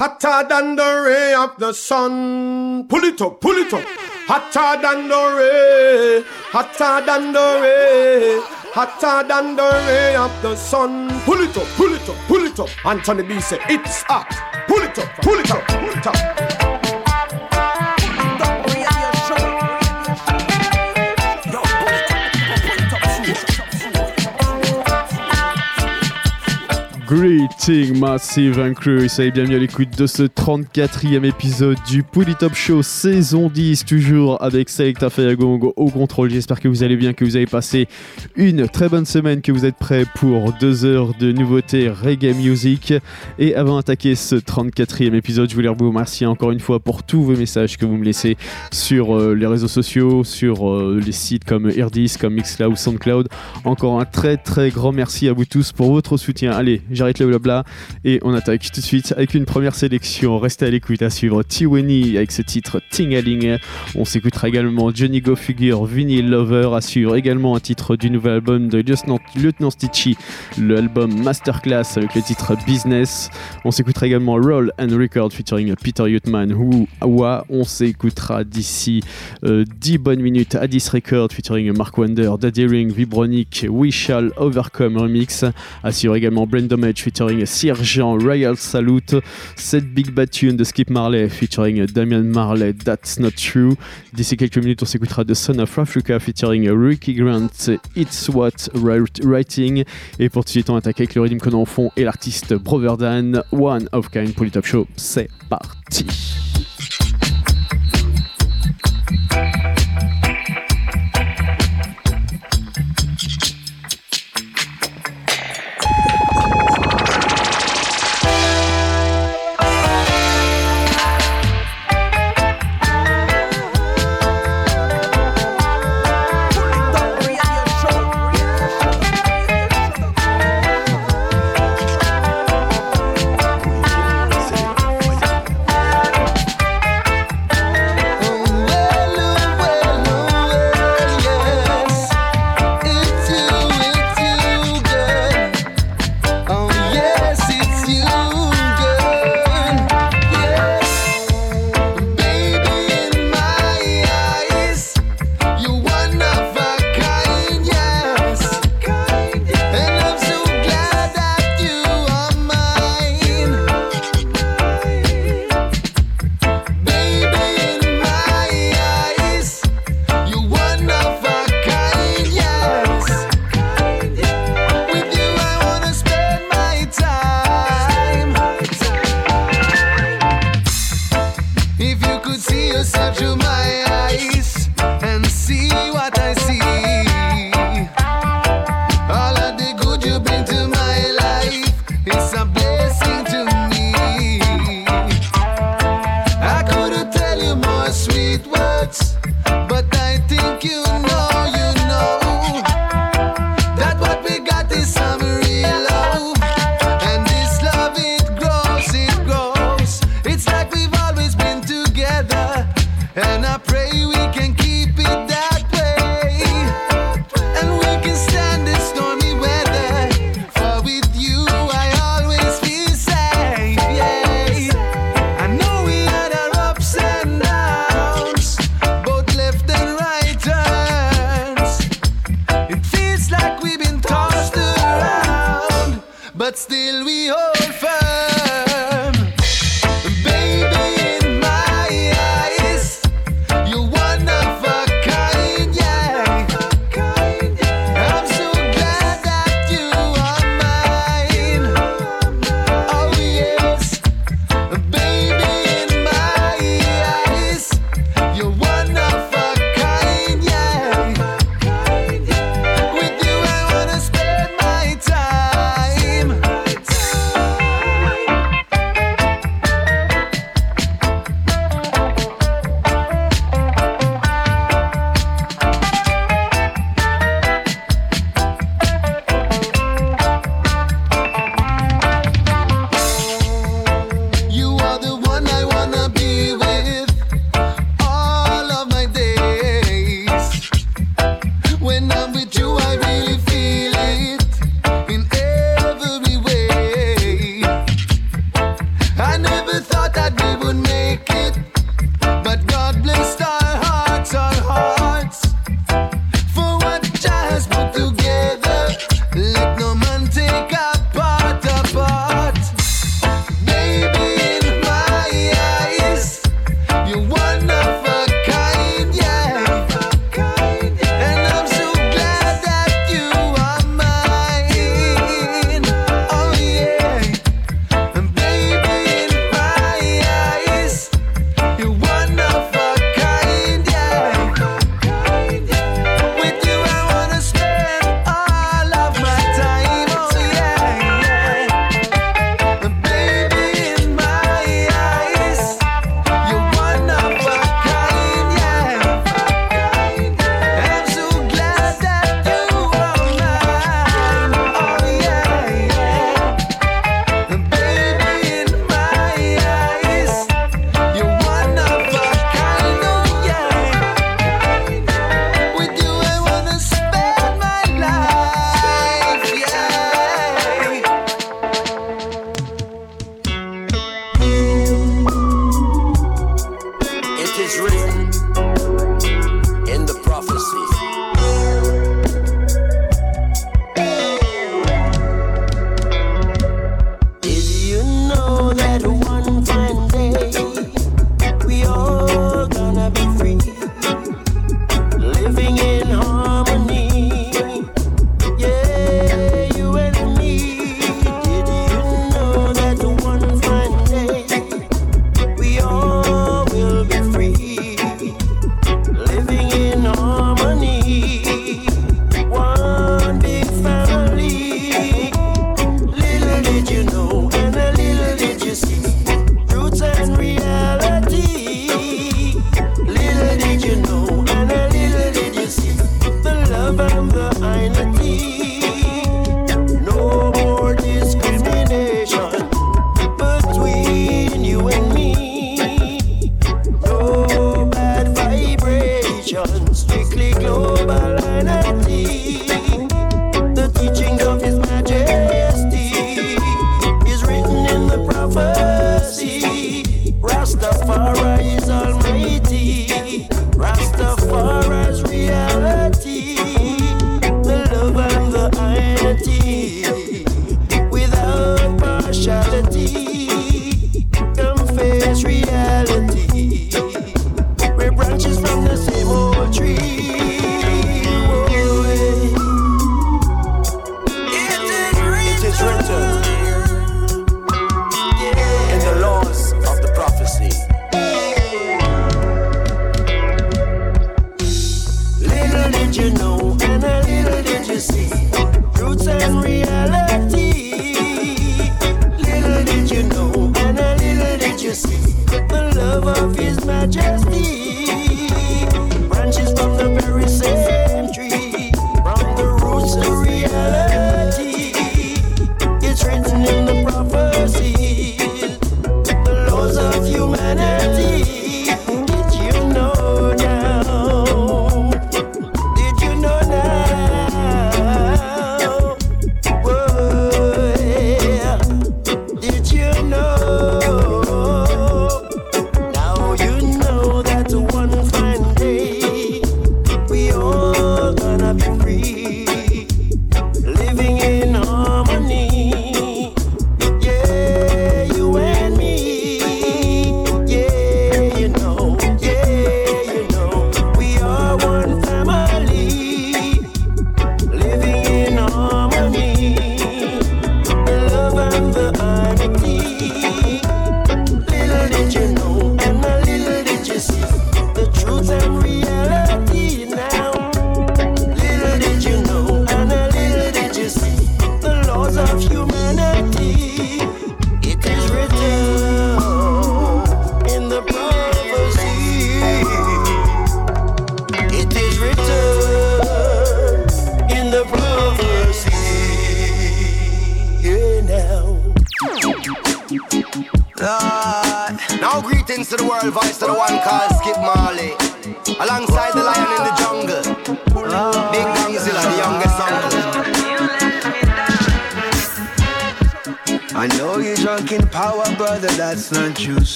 Hotter than the ray of the sun. Pull it up, pull it up. Hotter than the ray. Hotter than the ray. Hotter than the ray of the sun. Pull it up, pull it up, pull it up. Anthony B said, It's hot. Pull it up, pull it up, pull it up. Greeting Massive and Crew, soyez bienvenue à l'écoute de ce 34e épisode du Top Show saison 10, toujours avec Selecta Fayagong au contrôle. J'espère que vous allez bien, que vous avez passé une très bonne semaine, que vous êtes prêts pour deux heures de nouveautés reggae music. Et avant d'attaquer ce 34e épisode, je voulais vous remercier encore une fois pour tous vos messages que vous me laissez sur euh, les réseaux sociaux, sur euh, les sites comme Airdis, comme Mixcloud, Soundcloud. Encore un très très grand merci à vous tous pour votre soutien. Allez, et on attaque tout de suite avec une première sélection. Restez à l'écoute à suivre Tiwani avec ce titre Tingaling. On s'écoutera également Johnny Go Figure, Vinyl Lover à suivre également un titre du nouvel album de Lieutenant, Stitchy, l'album Masterclass avec le titre Business. On s'écoutera également Roll and Record featuring Peter Yutman ou Awa. On s'écoutera d'ici 10 euh, bonnes minutes Addis Record featuring Mark Wonder, Daddy Ring, Vibronic, We Shall Overcome Remix. À suivre également Brandon featuring Sergent Royal Salute, cette Big Bad Tune de Skip Marley featuring Damian Marley, That's Not True. D'ici quelques minutes, on s'écoutera The Son of Africa featuring Ricky Grant, It's What Writing. Et pour tout de suite, on attaque avec le rythme qu'on en et l'artiste Brother Dan, One of Kind pour le Top Show. C'est parti.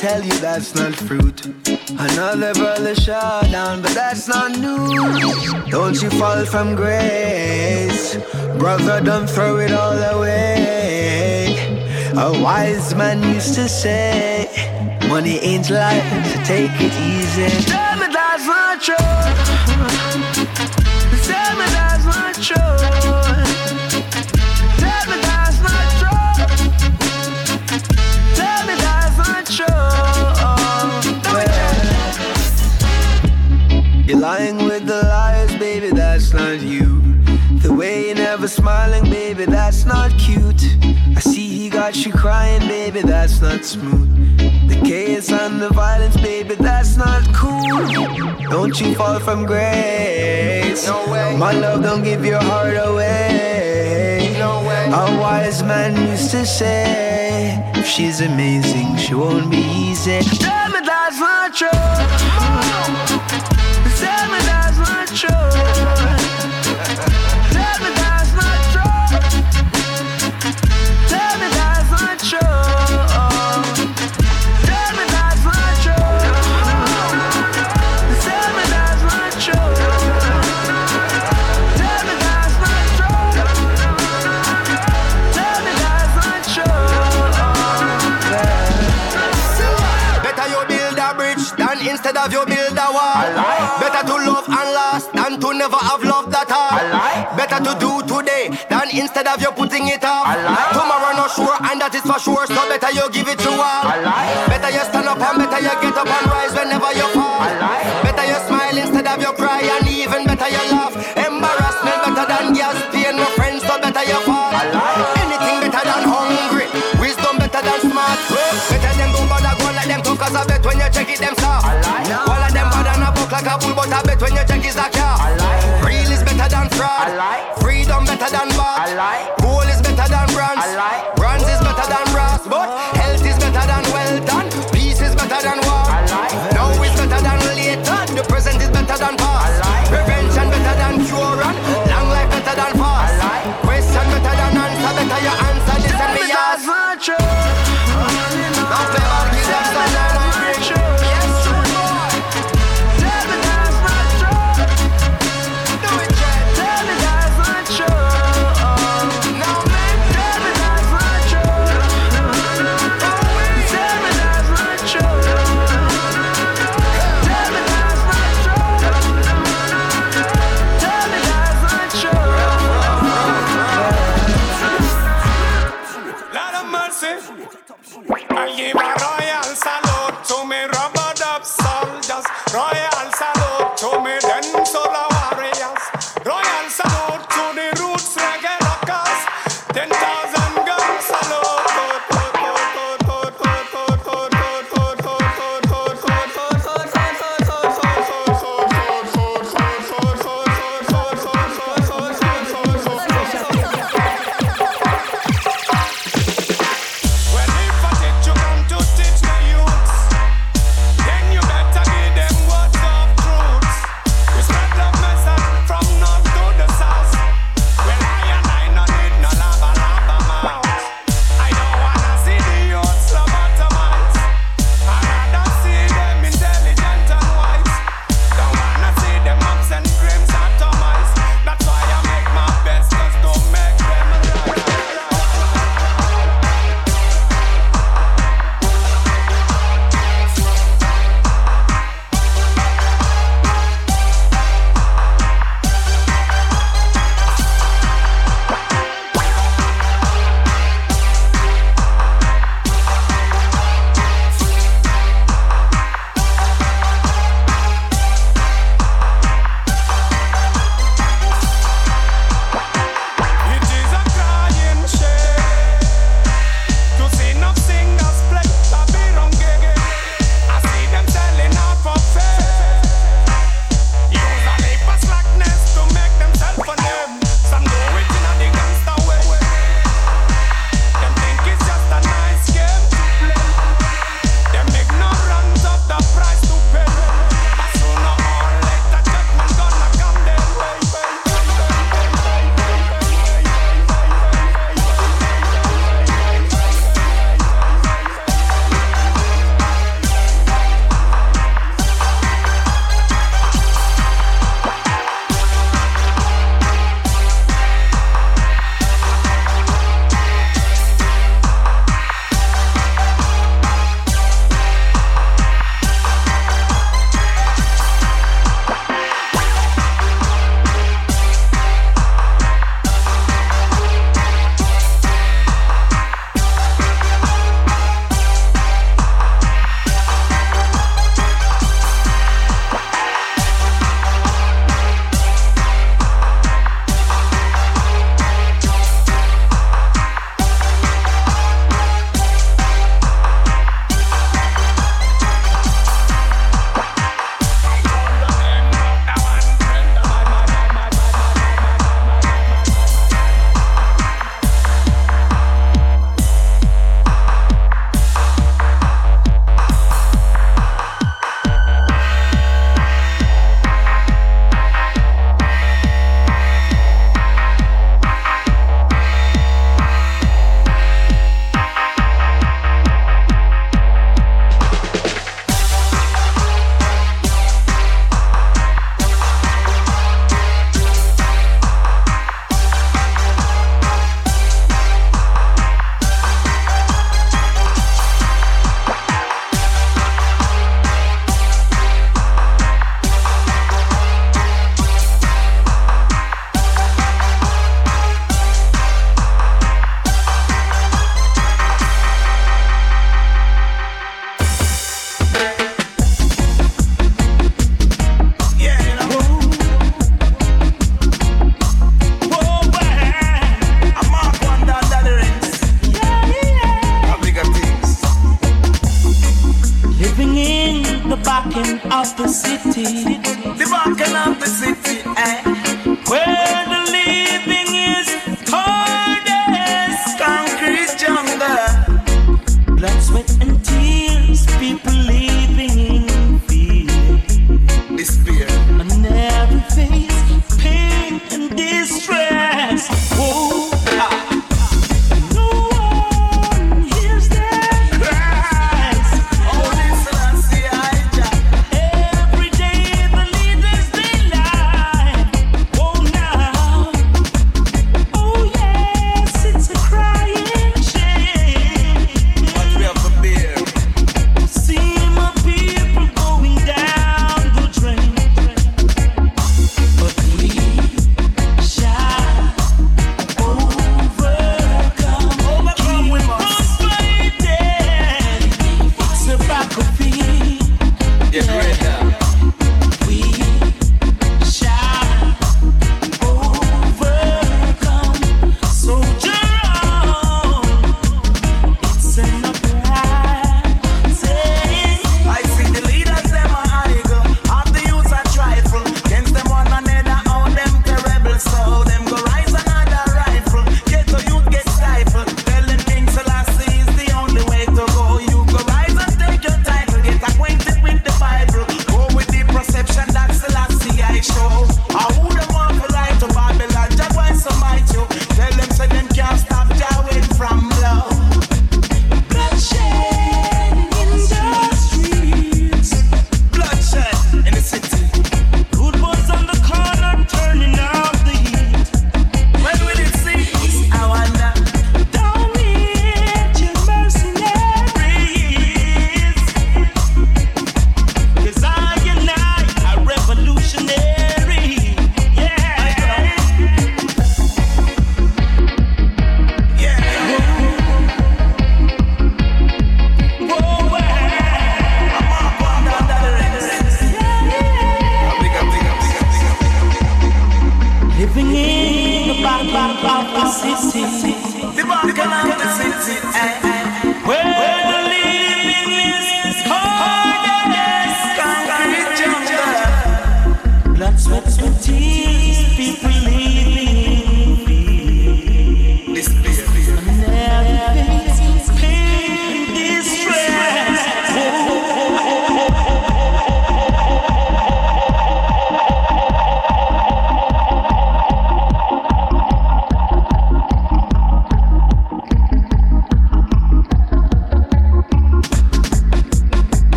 Tell you that's not fruit. Another brother shot down, but that's not news. Don't you fall from grace, brother, don't throw it all away. A wise man used to say, money ain't life, so take it easy. Got you crying, baby, that's not smooth. The chaos and the violence, baby, that's not cool. Don't you fall from grace. No way. My love, don't give your heart away. No way. A wise man used to say, if she's amazing, she won't be easy. Of you build a wall. Better to love and last than to never have loved at all. Better to do today than instead of you putting it off. Tomorrow not sure and that is for sure, so better you give it to all.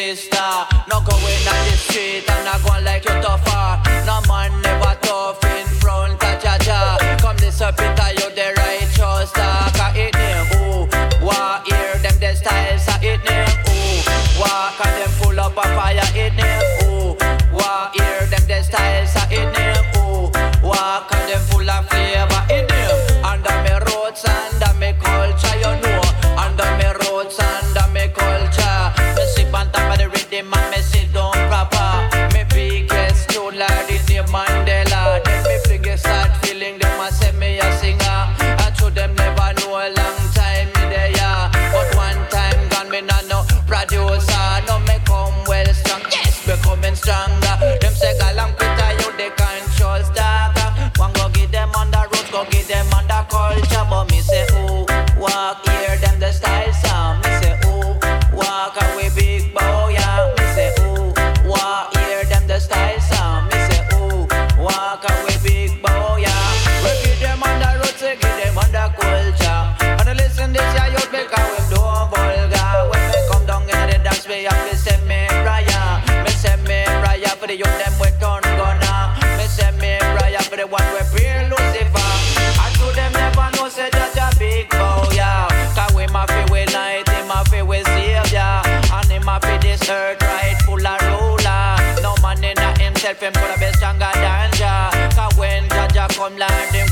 Sister. No going on the street and not going like you tougher. No man never tough in front of Jah. Come this up it you the righteous talk. I hit them, ooh, wah, hear them the styles, I hit them, ooh, wah, cause them full up a fire, hit them,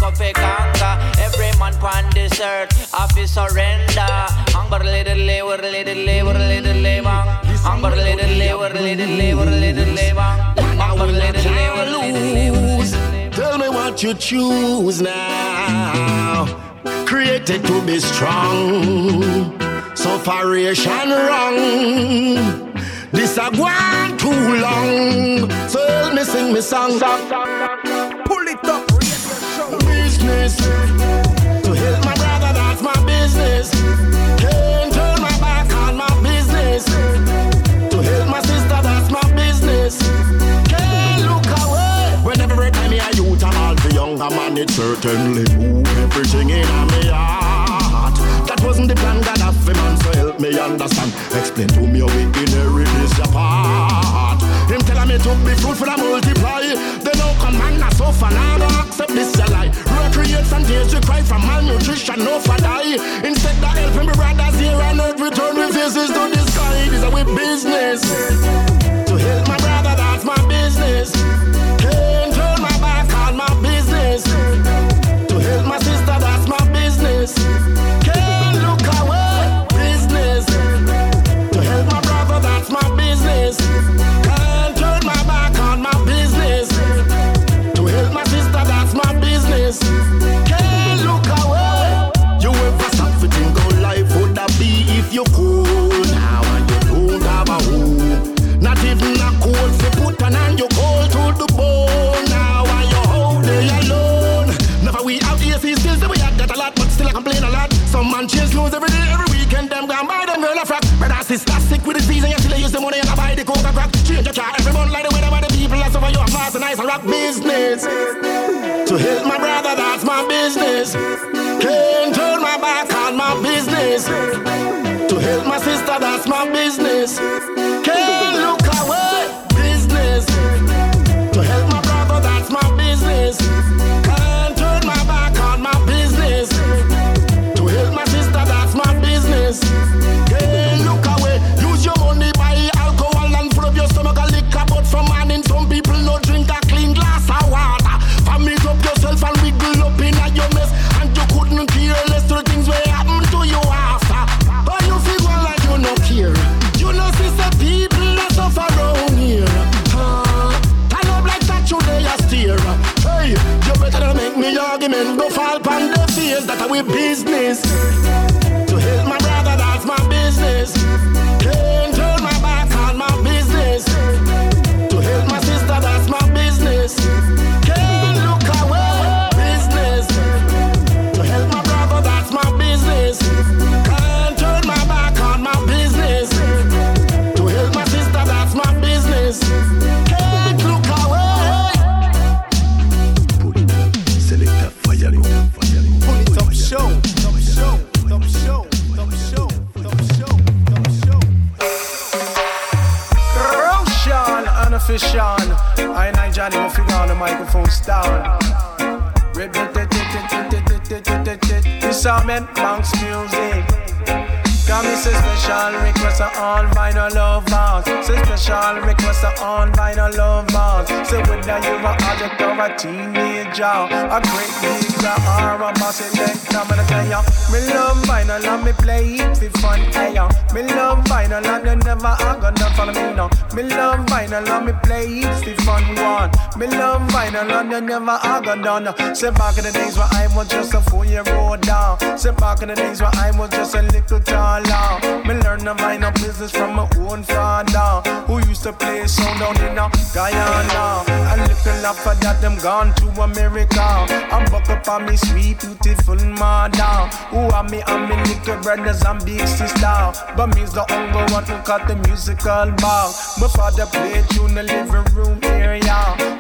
land him come fi conquer, every man pon this earth have to surrender, Angbar little lay, we're little lay, we're little lay, bang, Angbar little lay, we're little lay, little lay, bang, Angbar little lay, little lay, we're little lay. Tell me what you choose now. Created to be strong. Sufferation wrong. This a gone too long. So help me sing me song. Pull To help my brother, that's my business. Can't turn my back on my business. To help my sister, that's my business. Can't look away. Time me a youth, I'm all it certainly everything in my heart. That wasn't the plan, man, so help me understand. Explain to me how we inherit this apart. Me to be fruitful and multiply. They no command us so far now, don't accept this a lie. Recreate from tears, you cry from malnutrition, no for die. Instead, that help me brothers here on earth, return with faces to the sky. This is our business. To help my brother, that's my business. Can't turn my back on my business. To help my sister, that's my business. Can't look away, business. To help my brother, that's my business. Business. Can't look away. You ever stop to think how life would have be if you could? Now and you don't have a home. Not even a cold for put on and you cold to the bone. Now and you hold it alone. Never we out here see still say we had that a lot, but still I complain a lot. Some man chase clothes every day, every weekend. Them gone buy them girl a frock. Brother sister sick with disease and you still use the money and I buy the coca crack. Change your car every month like the weather by the people. That's over your fast and nice and rock business. To help my brother, business. Can't turn my back on my business. To help my sister, that's my business. Say back in the days when I was just a four-year-old down. Say back in the days when I was just a little law. Me learn to mind a business from my own father, who used to play sound down in a Guyana. And little after that, them gone to America. I'm buck up on me sweet, beautiful mother, who are me and me little brothers and big sister. But me's the only one who cut the musical bar. My father played tune the living room.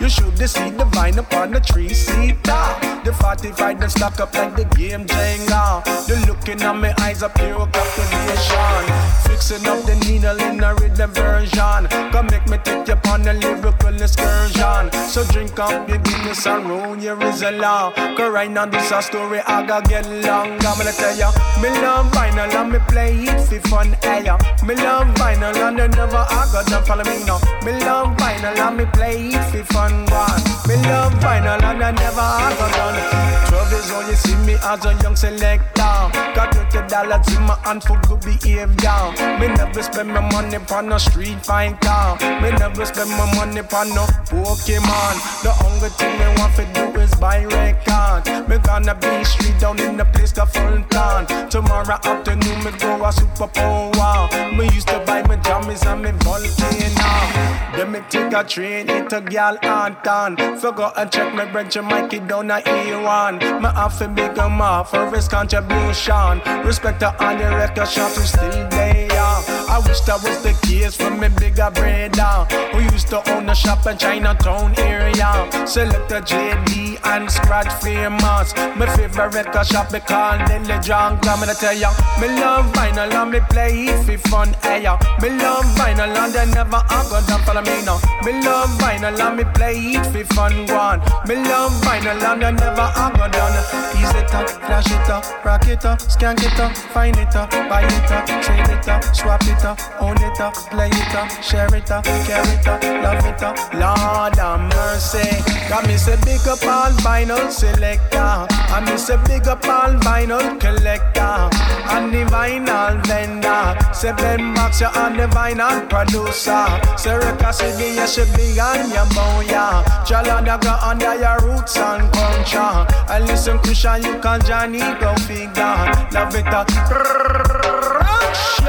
You should see the vine upon the tree seater. The 45 them stack up like the game Jenga. The looking at my eyes up the motivation. Fixing up the needle in a rhythm version. Come make me take you on a lyrical excursion. So drink up your Guinness and roll your Rizla. Cause right now this a story I gotta get long. I'm gonna tell ya, me love vinyl and me play it for fun. Hey, ya. Me love vinyl and you never I got to follow me now. Me love vinyl and me play it for fun. One. Me love vinyl and I never got done. Twelve years old you see me as a young selector. Got twenty dollars in my hand for good behavior. Me never spend my money on a street fighter. Me never spend my money on no Pokemon. The only thing me want to do is buy record. Me gonna be street down in the place called Fulton. Tomorrow afternoon me go a super power. Me used to buy my jammies and me volcano. Then me take a train into Gal Anton. Forgot and check my and Mikey down at A1. Me have to big him off for his contribution. Respect to all the record shop who still there. I wish that was the case for me bigger brother who used to own a shop in Chinatown area. Select a JD and scratch famous. My favorite record shop me call Lily John. I'm gonna tell ya, me love vinyl and me play it for fun. Hey ya, me love vinyl and they never are gonna follow me now. Me love vinyl and me play it for fun. One, me love vinyl and they never are gonna done. Ease it up, flash it up, rock it up, skank it up, find it up, buy it up, trade it up, swap it up, own it up, play it up, share it up, carry it up, love it up. Lord have mercy. Got me say big up all vinyl selector. I me say big up all vinyl collector. And the vinyl vendor. Say Ben Box, you on the vinyl producer. Say Reka City, you should be on your booyah. Jalanda go under your roots and culture. I listen, Christian, you can Johnny go figure. Love it uh,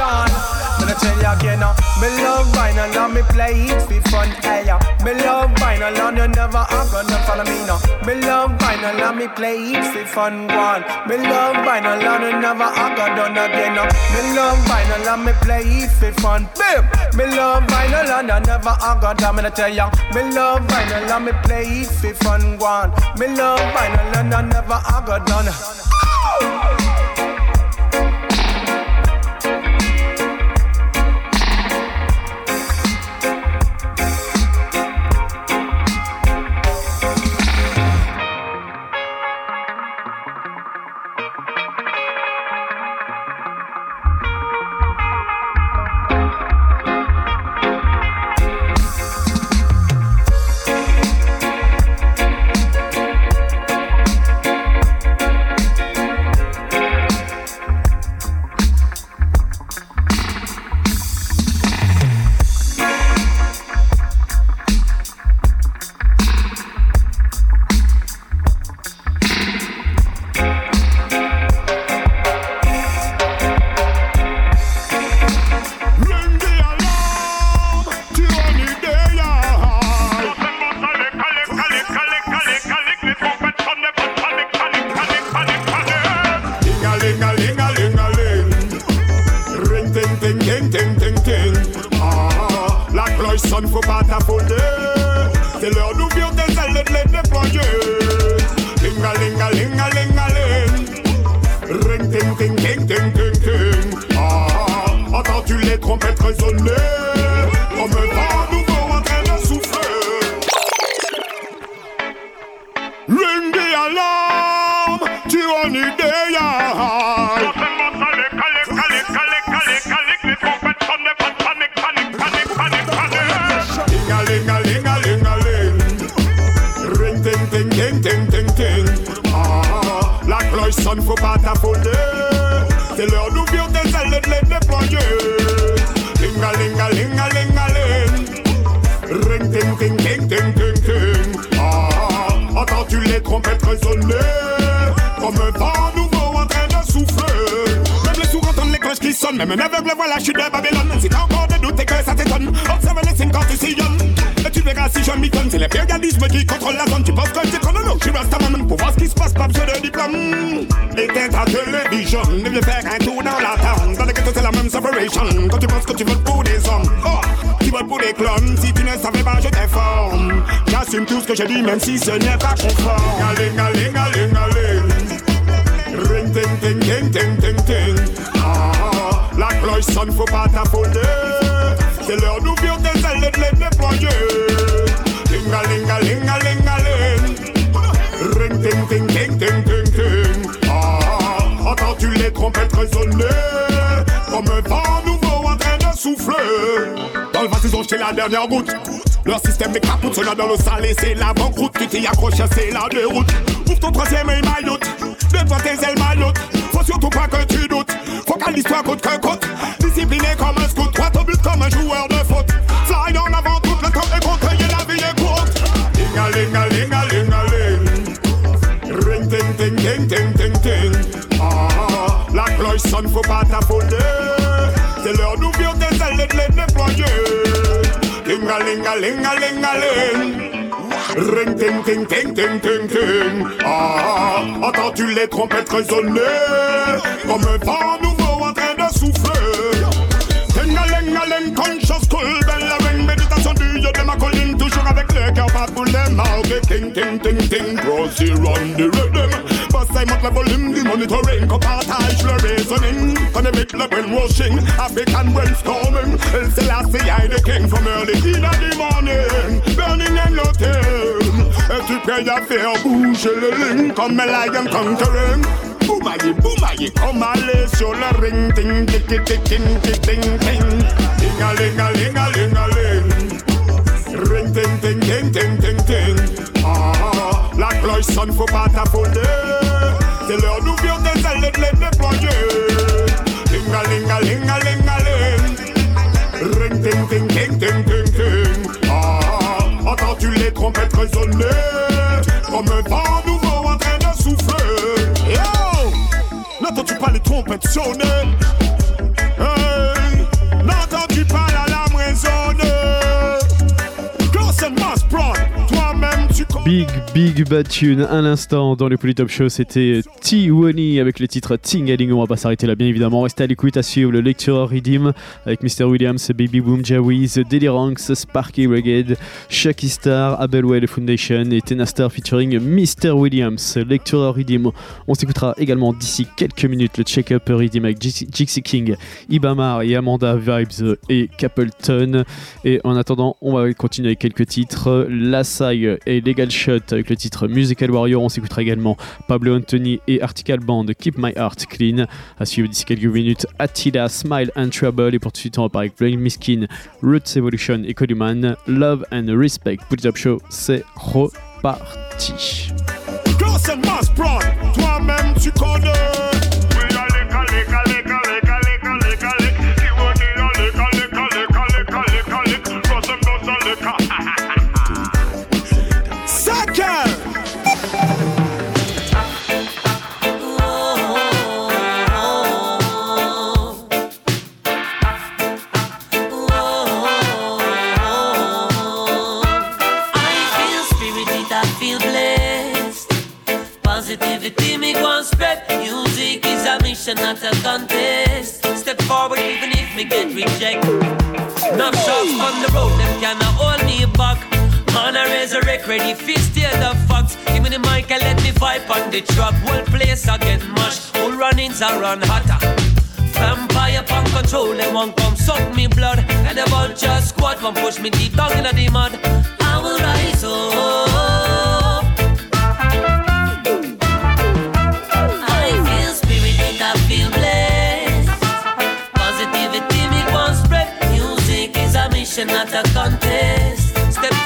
up. Sean. Gonna tell you again, uh, me love vinyl and me play it for fun, hey yeah. Me love vinyl and you never are gonna follow me now. Me love vinyl and me play it for fun, one. Me love vinyl and you never are gonna done again, uh. Me love vinyl and me play it for fun, bim. Me love vinyl and you never are gonna done. Me to tell ya, me love vinyl and me play it for fun, one. Me love vinyl and you never are gonna done. Ting, ting, ting, ting, ting, ting. Ah, entends-tu les trompettes résonner? Comme un vent nouveau en train de souffler. Dans le vase, ils ont jeté la dernière goutte. Leur système est capote, cela dans l'eau salée, c'est la banqueroute. Tu t'y accroches, c'est la déroute. Ouvre ton troisième œil mailloute. Déploie tes ailes mailloutes. Faut surtout pas que tu doutes. Focalise-toi côte que côte. Cloche sonne, faut pas t'affoler. C'est l'heure d'ouvrir tes ailes de les déployer. Linga, linga, linga, linga, ling. Ring, ting, ting, ting, ting, ting, ting. Ah, entends-tu les trompettes résonner? Comme un vent nouveau en train de souffler. Ting-a-ling-a-ling, conscious cool bell ring, méditation du yo de ma colline, toujours avec le cœur pas pour les marques. Ting, ting, ting, ting, run the rhythm. first time at level in The monitoring Kapatash le reasoning Quand the middle le brainwashing African brainstorming El Selassie I the king From early in the morning Burning and looting Et tu peux y faire bouger le ling Comme lion conquering Boumaï, boumaï, comme aller sur le ring Ting, ting, ting, ting, ting, ting, ting Ding a ling a ling a ling a ling Ring, ting, ting, ting, ting, ting, ting Ah, like Roy's son for part of pas day. C'est l'heure d'ouvrir tes ailes de les déployer. Linga, linga, linga, linga, ling. Ring, ting, ting, ting, ting, ting, ting. Ah, entends-tu les trompettes résonner? Comme un vent nouveau en train de souffler? Yo! N'entends-tu pas les trompettes sonner? Big Bad Tune à l'instant dans le Polytop Show. C'était T-Wani avec le titre Tingaling on va pas s'arrêter là bien évidemment. Restez à l'écoute à suivre le Lecturer Redeem avec Mr Williams, Baby Boom, Jawiz, Daily Ranks, Sparky Reggae, Shaki Star, Abelwell Foundation et Tenastar featuring Mr Williams. Lecturer Redeem on s'écoutera également d'ici quelques minutes le check-up Redeem avec Jixi Jixi King, Ibamar et Amanda Vibes et Capleton. Et en attendant on va continuer avec quelques titres. Lasai et Legal Shot avec le titre Musical Warrior. On s'écoutera également Pablo Anthony et Article Band Keep My Heart Clean. À suivre d'ici quelques minutes Attila, Smile and Trouble. Et pour tout de suite, on repart avec Blind Miskin, Roots Evolution et Codyman. Love and Respect. Put Up Show, c'est reparti. Spread. Music is a mission, not a contest. Step forward even if me get rejected. Enough shots on the road, them cannot hold me back. Man, I resurrect, ready, fist the fox. Give me the mic and let me vibe on the track. Whole place I get mashed. Whole run-ins I run hotter. Vampire punk control, they won't come suck me blood. And the vulture squad won't push me deep down in the mud. I will rise up.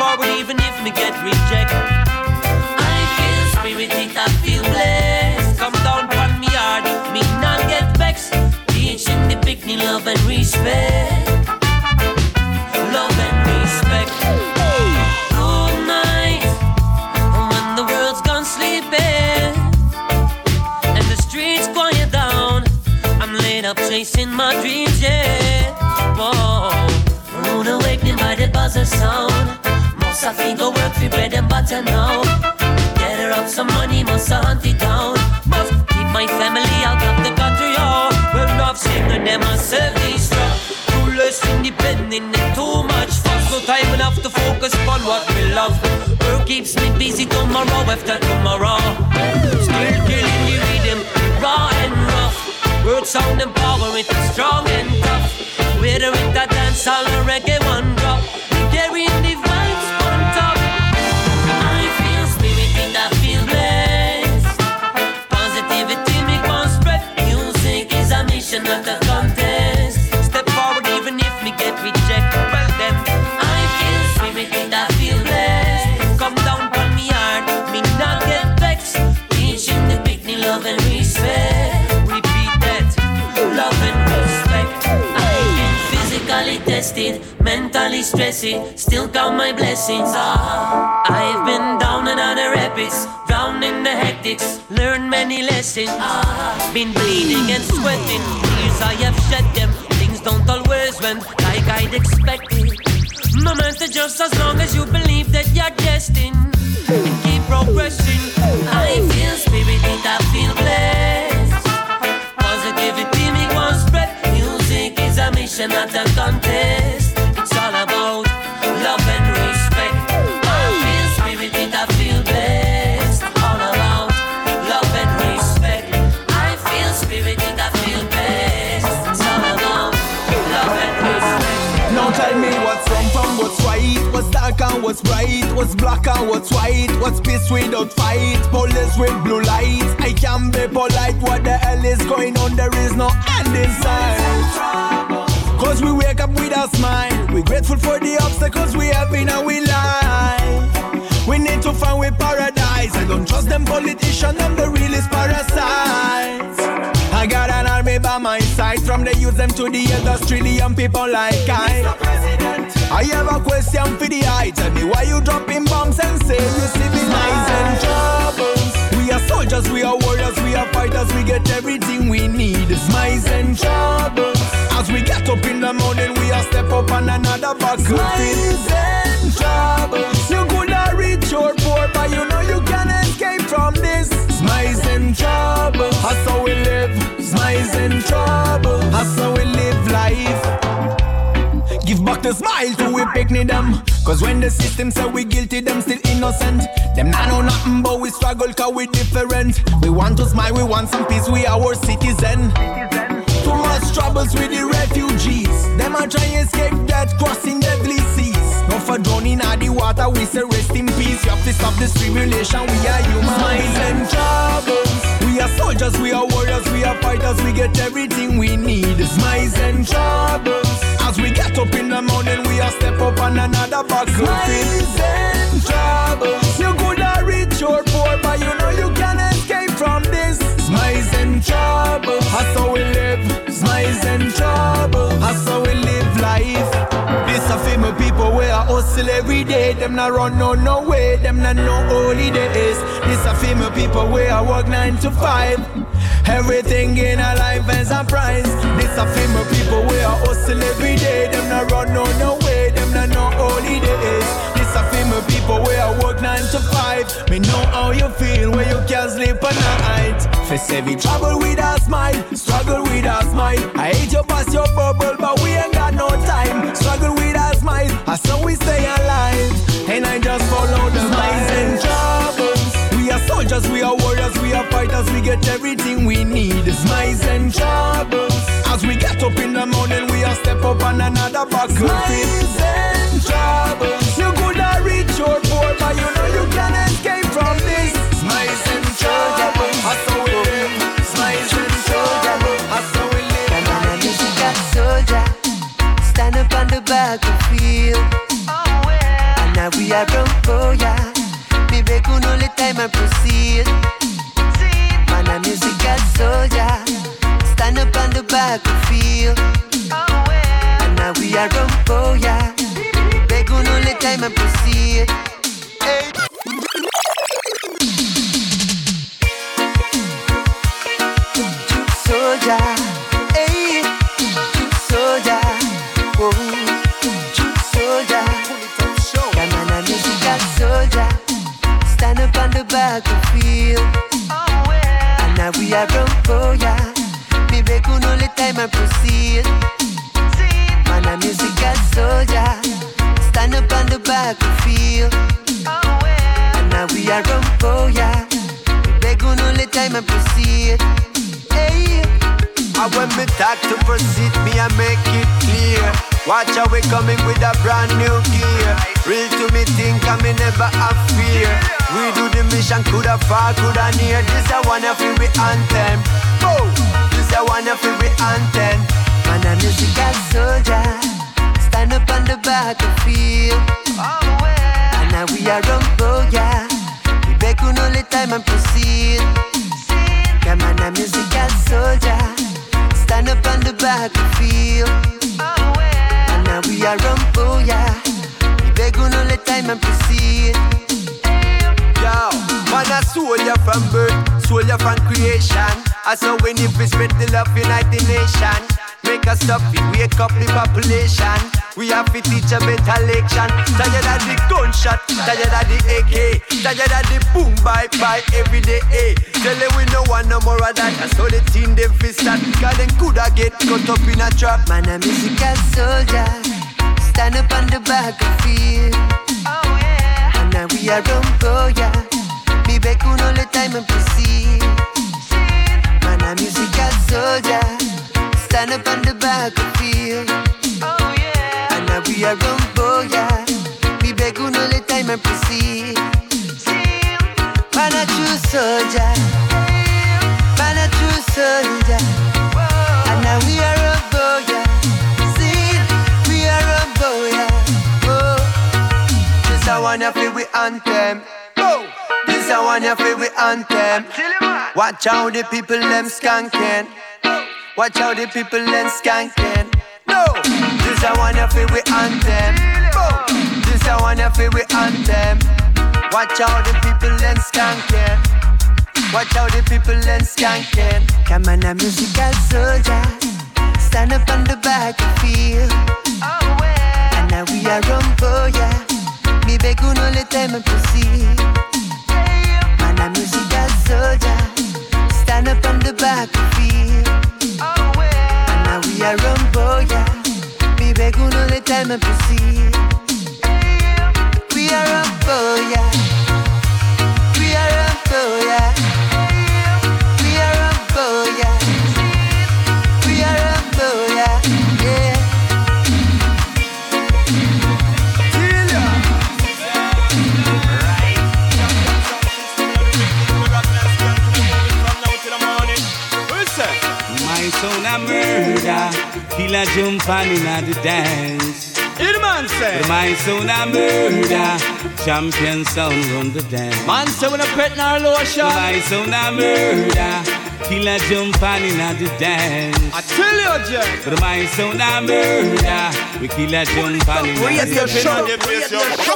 forward even if me get rejected. I feel spirited, I feel blessed. Come down from me yard, me not get vexed. Teaching the picnic love and respect. Love and respect. Good night, when the world's gone sleeping and the streets quiet down, I'm laid up chasing my dreams, yeah. Whoa, rude awakening by the buzzer sound. Most of go work for bread and butter now. Gather up some money, must hunt it down. Must keep my family out of the gutter, yo. Oh. Well, enough singing them myself these struck. Too less independent and too much fuss. No time enough to focus on what we love. Work keeps me busy tomorrow after tomorrow. Still killing the rhythm, raw and rough. Words sound empowering, strong and tough. Whether it's a dance or a reggae one drop. Physically mentally stressed, still count my blessings. Ah, I've been down and out rapids, drowned in the hectics, learned many lessons. Ah, been bleeding and sweating, tears I have shed them. Things don't always went like I'd expected. No matter just as long as you believe that you're destined and keep progressing. I feel spirit, I feel blessed. A not a contest. It's all about love and respect. I feel spirit, I feel blessed. All about love and respect. I feel spirit, I feel blessed. It's all about love and respect. Now tell me what's wrong from what's right, what's dark and what's bright, what's black and what's white, what's peace without fight, police with blue lights. I can be polite, what the hell is going on? There is no end in sight. Cause we wake up with a smile, we're grateful for the obstacles we have in our life. We need to find we paradise. I don't trust them politicians, them the realest parasites. I got an army by my side, from the youth them to the elders, trillion people like I. I have a question for the eye. Tell me why you dropping bombs and say you civilizing troubles. We are soldiers, we are warriors, we are fighters, we get everything we need. Smiles and troubles. As we get up in the morning, we are step up on another battlefield. Smiles and troubles. You could have rich or poor, but you know you can escape from this. Smiles and trouble. That's how we live. Smiles and trouble. That's how we live life. The smile to we picnic them. Cause when the system say we guilty, them still innocent. Them not know nothing, but we struggle cause we different. We want to smile, we want some peace, we our citizen. Too much troubles with the refugees. Them are trying to escape death, crossing deadly seas. No for drowning out the water, we say rest in peace. You have to stop this tribulation, we are human. Smiles and troubles. We are soldiers, we are warriors, we are fighters, we get everything we need. Smiles and troubles. Up on another battlefield. Smiles and troubles. You could have rich or poor, but you know you can escape from this. Smiles and trouble. That's how we live. Smiles and trouble. That's how we live life. This a female people where I hustle every day. Them not run no no way. Them not no holidays. This a female people where I work nine to five. Everything in a life is a prize. This a female people where I hustle every day. Them not run no no holidays. This a female people where I work nine to five. Me know how you feel when you can't sleep at night. Face every trouble with a smile, struggle with a smile. I hate you past your bubble, but we ain't got no time. Struggle with a smile, that's how we stay alive. And I just follow the smiles and troubles. We are soldiers, we are warriors, we are fighters, we get everything we need. Smiles and troubles. As we get up in the morning, we are step up on another battlefield. Smiles stand up on the battlefield. And now we are from Koya. Baby, could know the time and proceed. See. Man, a musical soldier, stand up on the battlefield. and now we are on for ya. Beg on all time and proceed. Hey. On for ya. Me beg on all the time and proceed. Man, a musical soldier. Stand up on the battlefield. And now we are for ya. Me beg on all the time and proceed. Hey. And when me talk to proceed, me I make it clear. Watch how we coming with a brand new gear. Real to me think I me never have fear. We do the mission, coulda far, coulda near. This a one of we anthem. Oh, this a one of we anthem. Man, a musical soldier. Stand up on the battlefield. And now we are on for. We beg all the time and proceed. Come on, a musical soldier. Stand up on the battlefield. And now we are on oh for ya. We beg on all the time and proceed. Yo, man a soldier from birth, soldier from creation. I saw when we spread the love, unite the nation. Make us stop it, wake up the population. We have to teach a better lection. Tired of the gunshot, tired of the AK, tired of the boom bye bye every day. Eh. Tell them we no want no more of that. I saw the team them fist that. Cause them coulda get caught up in a trap. Man, a musical soldier. Stand up on the battlefield. Oh yeah. And now we are on for ya. Me beg on all the time and proceed. Man, a musical soldier. Stand up on the battlefield. And now we are on for ya. Me beg on all the time and proceed. Man, a true soldier. Man, a true soldier. And now we are on for ya. See, we are on for ya. Oh. This a one of we anthem. Oh, this a one of we anthem. Watch how the people them skanking. Watch how the people them skanking. No, this I wanna feel we anthem. Oh, this a one of we anthem. Watch how the people them skanking. Watch how the people them skanking. Come on, a musical soldier. Stand up on the battlefield. And now we are on for ya. Me beg on all the time and proceed. Man, a musical soldier. Stand up on the battlefield. Ya. Me beg on all the time proceed. We are for ya. We are for ya. We are for ya. A murder, killer jump on in at the dance. Hear the man say. My son a murder, champion sound run the dance. Man say when a pet nor lotion. My son a murder, killer jump on in at the dance. I tell you, Jay. But my son a murder, we kill a jump on in at the dance.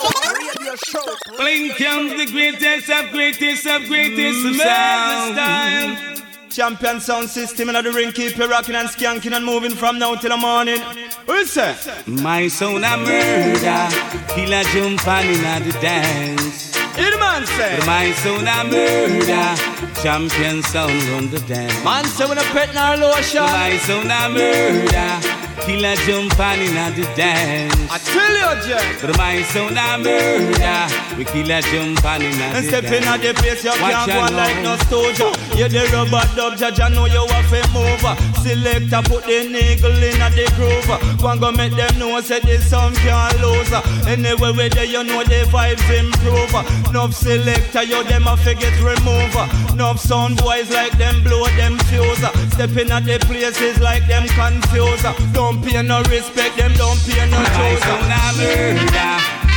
Blink comes the greatest of greatest of greatest of sound. style. Champion sound system in the ring, keep you rocking and skanking and moving from now till the morning. Who say? My son a murder, kill a jump on in the dance. The man say. My son a murder, champion sound on the dance. Man say when a pet nor lotion. My son a murder, kill a jump on in the dance. I tell you, Jay. But my son a murder, we kill a jump on in at And step in at the place, you Watch can't go on like no stoja. You the rubber dub, judge, I know you have to move. Selector, put the niggle in at the groove. One go make them know, say this song can't lose. Anyway, where there you know the vibes improve. Nuff selector, you them a forget remove. Nuff sound boys like them blow them fuse. Stepping at the places like them confuse. Don't pay no respect, them don't pay no My choice. son a murder,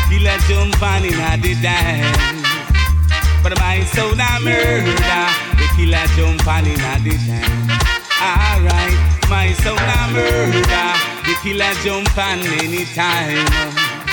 kill a jump on in at the dance. But my son a murder, we kill a jump on in at the dance. Alright, my son a murder, we killer jump on anytime.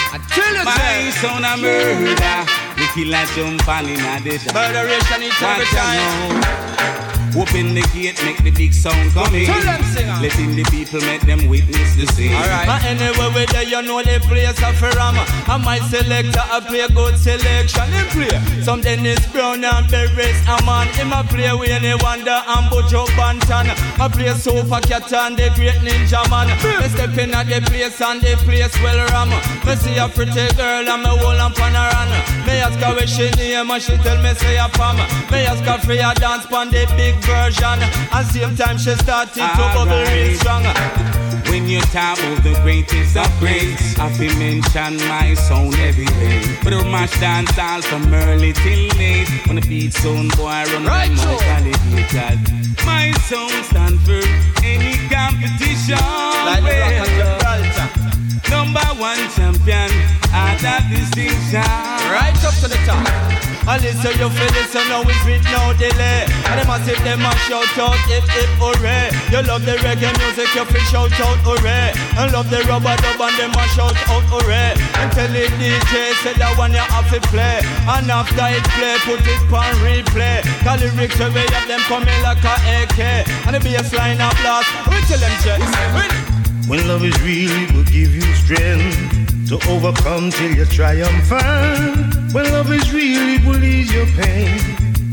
I tell you, My son a murder. The killer jump on in a dead. Murderation each every time. Out now. Open the gate, make the big sound come in. Tell them, singer. Letting the people make them witness the scene. Alright. But anyway, we there, you know the place of Ram. And my selector, I play good selection. He play some Dennis Brown and Beres. A man, him a play Wayne Wonder and Buju Banton. I play Super Cat and the Great Ninja Man. Me step in at the place and the place well ram. Me see a pretty girl and me hold on pan her hand. Me ask her where she name and she tell me say a pam. Me ask her for a dance pan the big version. And same time she started to bubble real strong. When you talk about the greatest of greats, I feel mention my sound every day. But I mash dance all from early till late. When the beat sound boy run Right, my alligators. My sound stand for any competition. Like Number one champion out of distinction. Right up to the top. I listen, you feel listen now it's with no delay. And them sit them a shout out hip hip hooray. You love the reggae music, you feel shout out hooray. And love the rubber dub and them a shout out hooray. And tell the DJ say that one you have to play. And after it play, put it on replay. Cause lyrics the way of them coming like a AK. And the bass line a blast. We tell them say, When love is real, it will give you strength to overcome till you triumphant. When love is real, it will ease your pain.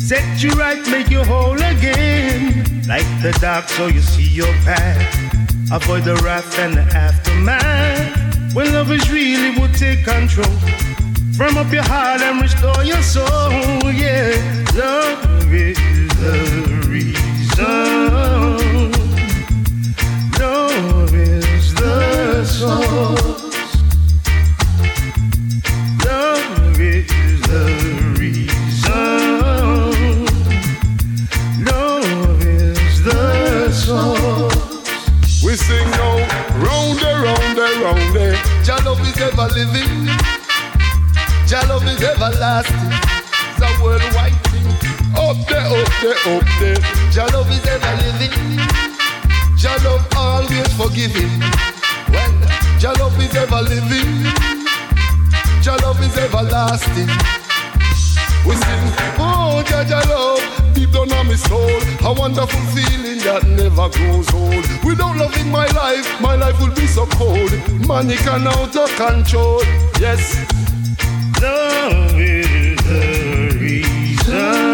Set you right, make you whole again. Like the dark, so you see your path. Avoid the wrath and the aftermath. When love is real, it will take control. From up your heart and restore your soul. Yeah, love is the reason. Love is source. Love is the reason. Love is the source. We sing Jah love is ever living. Jah love is everlasting. It's a worldwide thing. Up there, up there, up there. Jah love is ever living. Jah love always forgiving. Well, Jah love is ever living. Jah love is everlasting. We sing, oh Jah Jah love, deep down on my soul, a wonderful feeling that never grows old. Without loving my life, my life will be so cold. Money can out of control. Yes, Love is the reason.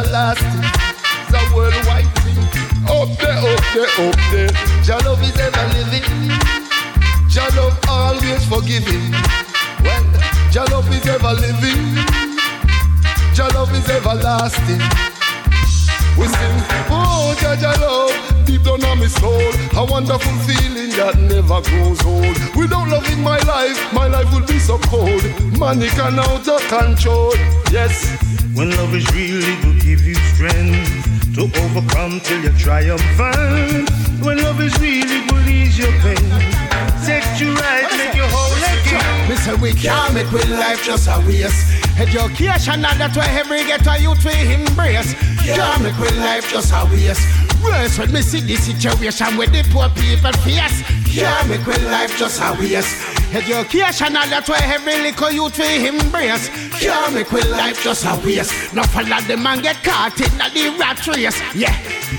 Everlasting. It's a worldwide thing. Up there, up there, up there. Jah love is ever living. Jah love always forgiving. Well, Jah love is ever living. Jah love is everlasting. We sing, oh Jah Jah love, deep down on my soul, a wonderful feeling that never grows old. Without loving my life, my life will be so cold. Money can out of control. Yes, When love is real, it will give you strength to overcome till you triumphant. When love is real, it will ease your pain. Set you right, make you whole again. Me say we can't make with life just a waste. Education and that why every get a youth we embrace. Can't make with life just a waste. Worse when me see the situation where the poor people face. Can't make with life just a waste. Education and that why every little youth we embrace. Can't make with life just a waste. No follow them man get caught in the rat race. Yeah.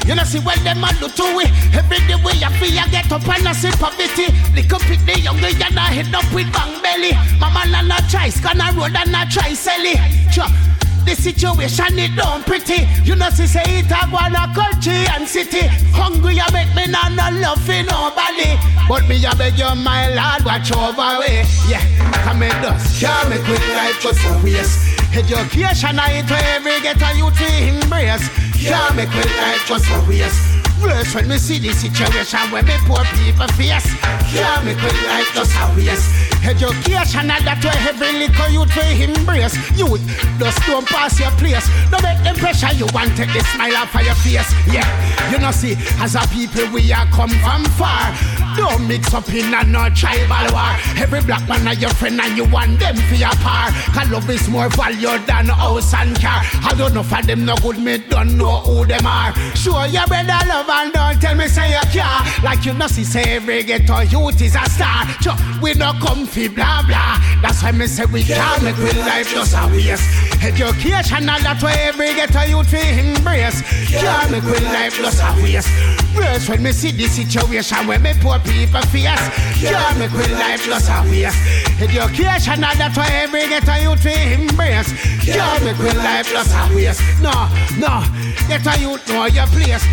You know see what them a do to we Every day we a feel get up and a see poverty up with the young girl and a head up with bang belly My Mama na na try scan a road and a try sell it. The situation it don't pretty. You know, see say it a go a country and city. Hungry, you make me not no love for nobody. But me, I beg you, my lord, watch over way. Yeah, come in dust, can't make quick life just a waste. Education, I to every get a youth embrace. Can't make quick life just a waste. Worse when we see the situation where me poor people face. Can't make quick life just a waste. Education and that way every little youth will embrace. Youth, just don't pass your place. Don't make them pressure you want take the smile off of your face. Yeah, you know see, as a people we are come from far. Don't mix up in a no tribal war. Every black man are your friend and you want them for your par. Cause love is more valued than house and car. I don't know for them no good, me don't know who them are. Sure, your brother love and don't tell me say you care. Like you know see, say every ghetto youth is a star. Sure, we no come fi blah blah. That's why me say we can't make we life just a waste. Education and that way every get a youth fi embrace. Can't make we life just a waste. Worse when me see the situation where me poor people face. Can't make we life just a waste. Education and that way every get a youth fi embrace. Can't make we life just a waste. No, no, get a youth know your place.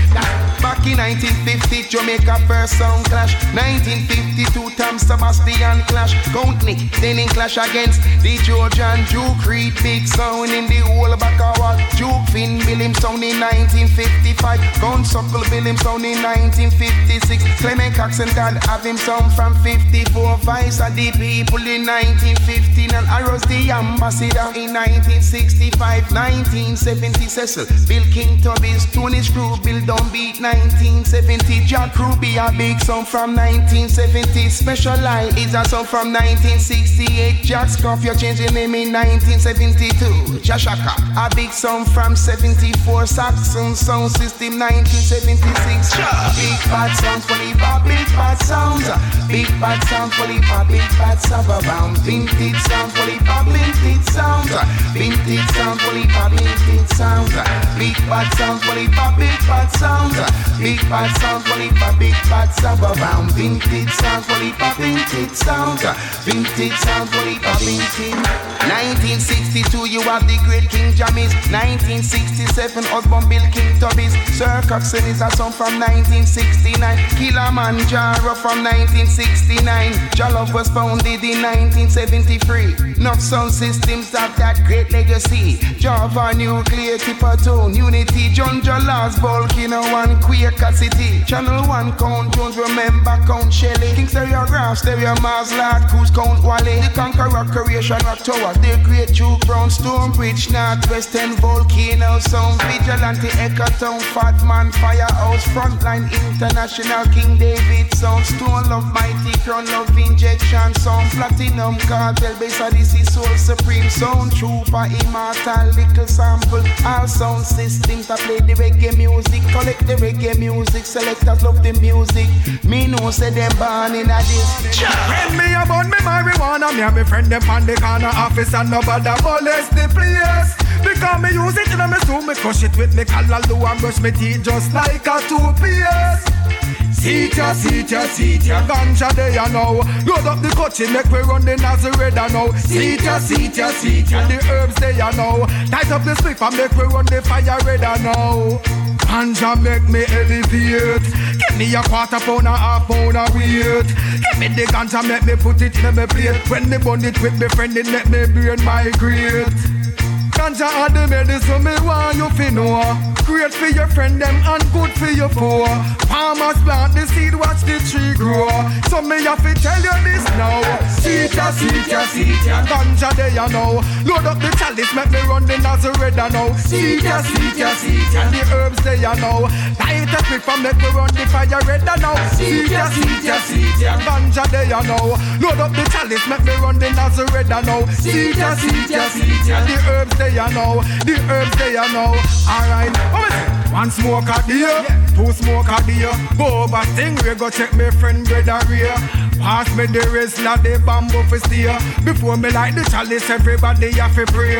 Back in 1950, Jamaica first sound clash. 1952, Tom Sebastian clash. Nick, then in clash against the Georgian Duke Reid. Big sound in the whole back of what Duke Finn Bill him sound in 1955. Gun Suckle Bill him sound in 1956. Clement Coxsone Dodd have him sound from 54. Vice of the people in 1915. And Arrows the ambassador in 1965. 1970 Cecil. Bill King Tubby's Tony Screw. Bill Don't Beat 1970. Jack Ruby a big song from 1970. Special Line is a song from 1968. Jack Scuff, you're changing name in 1972. Jah Shaka, a big song from 74. Saxon Sound System 1976. Big bad sounds bad, big bad sounds. Big bad sounds for the bad, big bad around. Vintage sounds for the bad, vintage sounds. Vintage sounds for the bad, vintage sounds. Big bad sounds the bad, big bad sounds. Big bad sounds the bad, big bad sounds. Vintage sounds for the bad, vintage sounds. Vintage sounds for the vintage. 1962, you have the great King Jammy's. 1967, husband Bill King Tubbies. Sir Coxsone is a song from 1969. Kilimanjaro from 1969. Jollof was founded in 1973. Enough sound systems have that great legacy. Java nuclear tipper tone, unity, John Jalas, Volcano, and Quaker City. Channel 1 Count Jones, remember Count Shelley. King Stereograph, Stereo Mars, Cruise, Count Wally. The Conqueror, Creation, Rock Tower. The Great Duke, Brown, Stonebridge, Northwestern, Volcano, Sound, Vigilante, Echo Town, Fat Man, Firehouse, Frontline, International, King David, Sound, Stone Love, Mighty Crown, Love, Injection, Sound, Platinum, Cartel, this is Soul Supreme, Sound, Trooper, Immortal, Little Sample, all sound systems that play the reggae music, collect the reggae music, selectors love the music. Me know say them born in a this. When me about me marijuana, me and me friend them on the corner office and nobody molest the place. Because me use it in me soul, me crush it with me callaloo and brush me teeth just like a toothpaste. Seat ya, seat ya, seat ya, ganja there you know. Load up the coachy, make we run the Nazareth now. Seat ya, seat ya, seat ya, the herbs there you know. Tight up the spliff and make we run the fire red now. Ganja make me elevate. Give me a quarter pound, a half pound of weight. Give me the ganja, make me put it in my plate. When me burn it with me friend, it let me brain migrate. Ganja are the medicine me want you fi know. Great for your friend them and good for your poor. Farmers plant the seed, watch the tree grow. So me have to tell you this now. Seed ya, seed ya, seed ya. Ganja there you know. Load up the chalice, make me run the Nazareth now. Seed ya, seed ya, seed ya. The herbs there you know. Light a quick and make me run the fire red now. Seed ya, seed ya, seed ya. Ganja there you know. Load up the chalice, make me run the Nazareth now. Seed ya, seed ya, seed ya. The herbs there you know. The herbs there you know. Alright. We? One smoke a day, two smoke a day. Go over stingray, go check me friend brother Ray. Pass me the rest of the bamboo for stay. Before me like the chalice, everybody have to pray.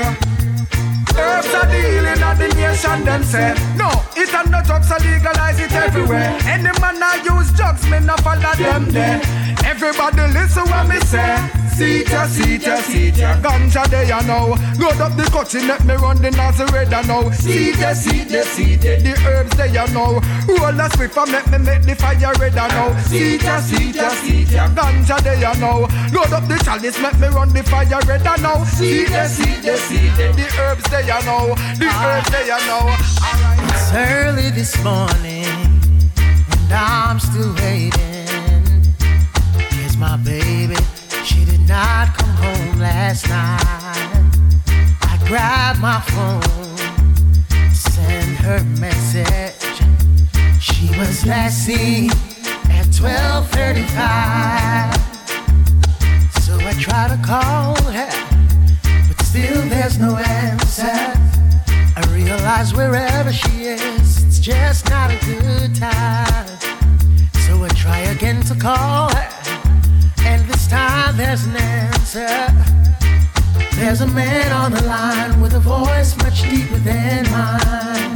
Herbs are the healing of the nation, them say. No, it and no drugs, so legalize it everywhere. Any man I use drugs, me no follow them there. Everybody listen what me say. See ya, see ya, see ya. Ganja there you know. Load up the cutting, let me run the I know. See ya, see ya, see ya. The herbs there you know. Roll a swift and make me make the fire red I know. See ya, see ya, see ya. Ganja there you know. Load up the chalice, make me run the fire red I know. See ya, see ya, see ya. The herbs there you know. The herbs there know. Alright. It's early this morning, and I'm still waiting. Here's my baby, not come home last night. I grabbed my phone, to send her message. She was last seen at 12:35. So I try to call her, but still there's no answer. I realize wherever she is, it's just not a good time. So I try again to call her, and this time there's an answer. There's a man on the line with a voice much deeper than mine.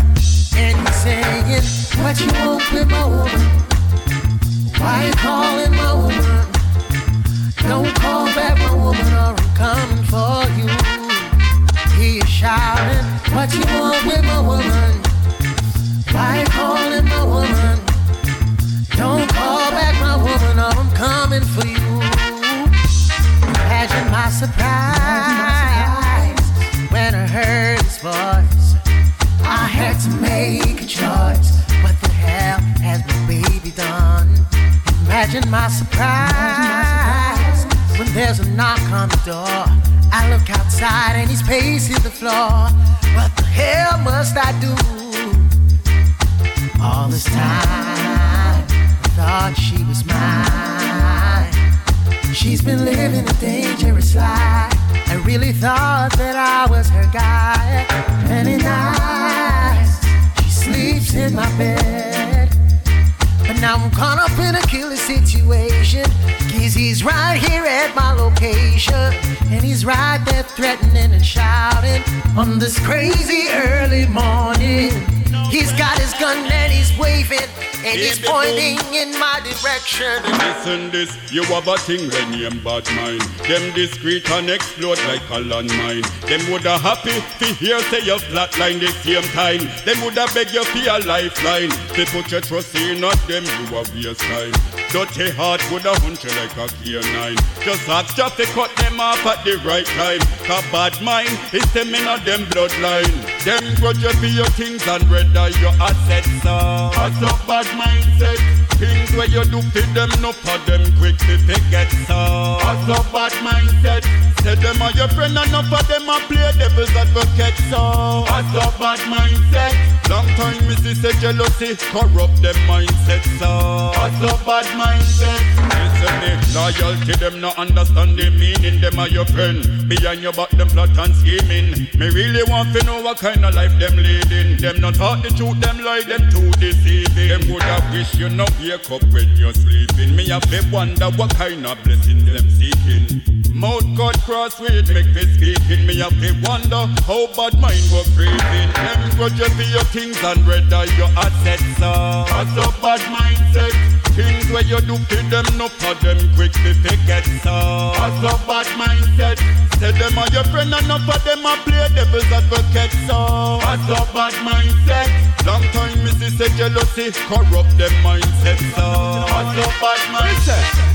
And he's saying, What you want with my woman? Why you calling my woman? Don't call back my woman or I'm coming for you. He is shouting, What you want with my woman? Why you calling my woman? Don't back my woman I'm coming for you. Imagine my surprise when I heard his voice. I had to make a choice. What the hell has my baby done? Imagine my surprise when there's a knock on the door. I look outside and he's pacing the floor. What the hell must I do? All this time, thought she was mine. She's been living a dangerous life. I really thought that I was her guy. Many nights, she sleeps in my bed. But now I'm caught up in a killer situation. Cause he's right here at my location. And he's right there threatening and shouting on this crazy early morning. He's got his gun and he's waving and he's pointing in my direction. Listen this, you have a thing when name bad mind. Them discreet and explode like a landmine. Them woulda happy to hear say you flatline the same time. Them woulda beg you for a lifeline. To put your trust in not them, you a waste time. Dirty heart woulda hunt you like a canine. Just ask just to cut them off at the right time. Cause bad mind is them in a them bloodline. Them grudge you for your things and rather your assets. So, what's up bad mindset? Things where you do for them, no for them quick to forget. So, up bad mindset? Say them are your friend and enough of them are play devil's advocate. So, up bad mindset? Long time missy say jealousy corrupt them mindset. So, up bad mindset? Me, loyalty them not understand the meaning. Them are your friend. Behind your back them plot and scheming. Me really want to know what kind of life them leading. Them not talk the truth, them lie, them too deceiving. Them would have wish you not wake up when you're sleeping. Me have to wonder what kind of blessings them seeking. Mouth cut cross with make me speaking. Me have to wonder how bad mind go breathing. Them grudge you for your things and rather your assets. What's up bad mindset? Things where you do for them, no for them quick to forget. So, what's up bad mindset? Say them are your friend and not for them a play devil's advocate. So, what's up bad mindset? Long time missy say jealousy corrupt them mindset. So, what's up bad mindset?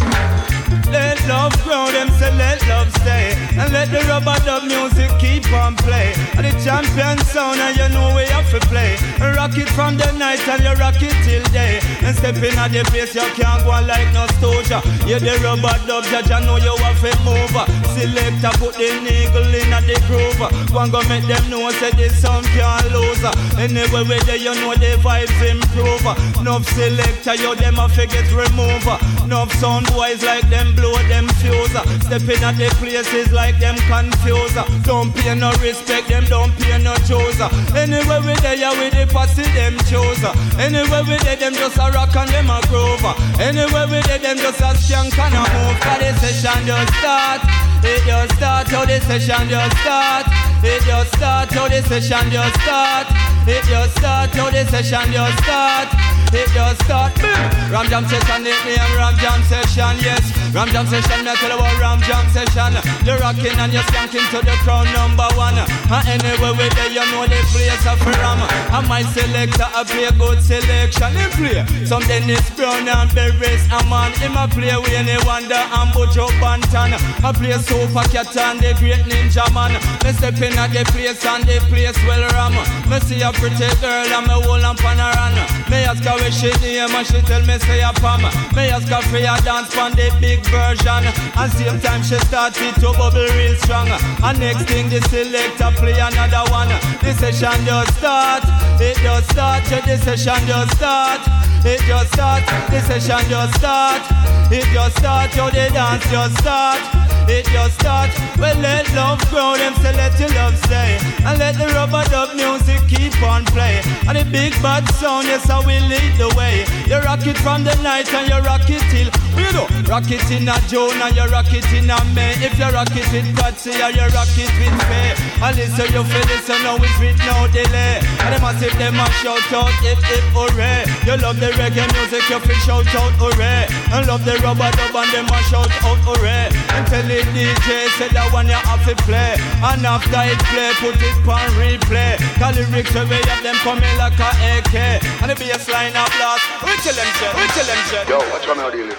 Love grow, them say let love stay. And let the rubber dub music keep on play. And the champion sound and you know we have to play. And Rock it from the night and you rock it till day. And step in at the place you can't go like no stoja Yeah the rubber dub judge I know you have to move Selector put the niggle in at the groove. One go make them know say this sound can't lose. Anyway where they you know the vibes improve. Enough selector you them a forget remove Enough sound boys like them blow them fuse. Stepping at the places like them confuse. Don't pay no respect, them don't pay no choose. Anywhere we there, with the posse, them choose. Anywhere we there, them just a rock and them a groove. Anywhere we there, them just a skank and a move. Cause the session just start. It just start, how the session just start. It just start, how the session just start. It just start, how the session just start. It just start. Ram Jam session, nickname Ram Jam session, yes. Ram Jam session, me tell you about Ram Jam session. You're rocking and you're skanking to the crown number one. And anywhere we there, you know the place of Ram. And my selector, I play good selection. He play some Dennis Brown and Berries. A man, him a play Wayne Wonder and Buju Banton. I play Super Cat and the Great Ninja Man. Me step in at the place and the place well ram. Me see a pretty girl and me hold on pan her hand. Me ask her where she name and she tell me say a pam. Me ask her for a dance pan the big version. And same time she start it to bubble real strong. And next thing the selector play another one. The session just start. It just start. Yeah, the session just start. It just start. The session just start. It just start. Yo, the dance just start. It just start. Well, let love grow. Them say let your love stay. And let the rubber dub music keep on play. And the big bad sound, yes, I will lead the way. You rock it from the night and you rock it till. You know, rock it in a June and you rock it in a May. If you rock it with Patsy or you rock it with Faye. And listen, you feel listen, now it's with no delay. And them massive, them a shout out, if, if, hooray. You love the reggae music, you feel shout out, hooray. And love the rubber dub and them a shout out, hooray. And tell the DJ, say that one you have to play. And after it play, put it on replay. Cause lyrics away up them coming like a AK. And the bass line a blast. We tell them shit, we tell them shit. Yo, watch one out here.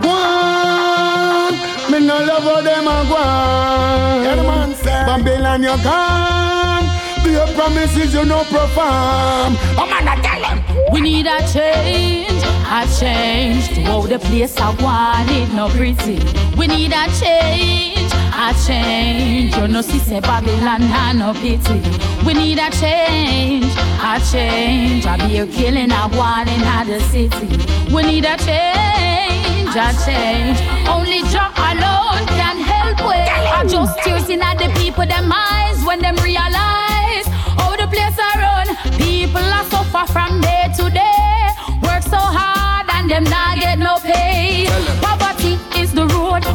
One, me no love how them a go on. Yeah, the man say Babylon you gone. Your promises you no perform. I'm gonna tell them. We need a change, a change to how the place I want it no pretty. We need a change, a change. You know, see, say Babylon had no pity. We need a change, a change. I be a killing, I want in the city. We need a change, a change. Only Jah alone can help with. I just tears in at the people, them eyes when them realize how the place I run. People are suffer from day to day. Work so hard and them not get no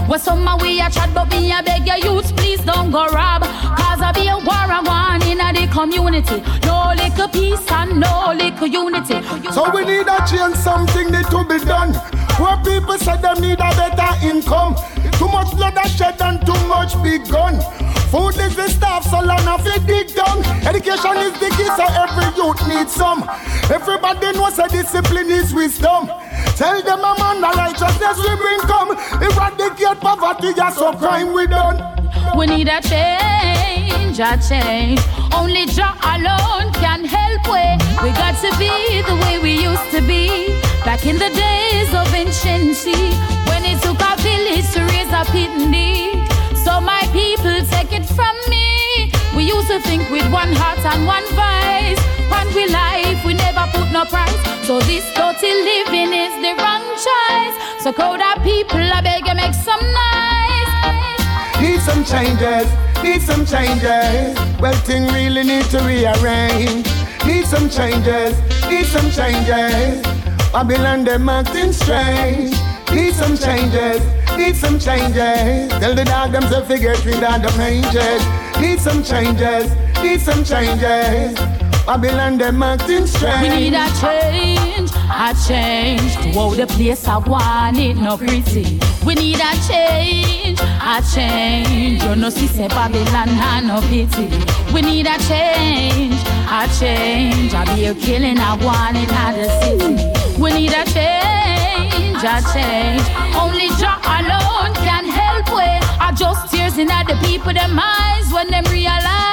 where some of we a chat, but me a beg your youth, please don't go rob. Cause I be a war and one in the community. No little peace and no little unity. So we need a change, something need to be done. Where people say them need a better income. Too much blood are shed and too much big gun. Food is the stuff, so long of it dig down. Education is the key, so every youth needs some. Everybody knows that discipline is wisdom. Tell them a man the righteousness we bring come. Eradicate poverty, just so crime we done. We need a change, a change. Only Jah alone can help we. We got to be the way we used to be. Back in the days of anciency, when it took a village to raise a pitney. So my people take it from me. We used to think with one heart and one voice. When we life, we never put no price. So this dirty living is the wrong choice. So crowd of people, I beg you make some noise. Some changes, need some changes. Well, thing really need to rearrange. Need some changes, need some changes. Babylon, them acting strange. Need some changes, need some changes. Tell the dog them to figure three down the ranges. Need some changes, need some changes. Babylon, them acting strange. We need a change, a change to how the place I want it no pretty. We need a change, a change. You know, see, say Babylon had no pity. We need a change, a change. I be a killing, I want it out the city. We need a change, a change. Only Jah alone can help with. I just tears in at the people, them eyes when them realize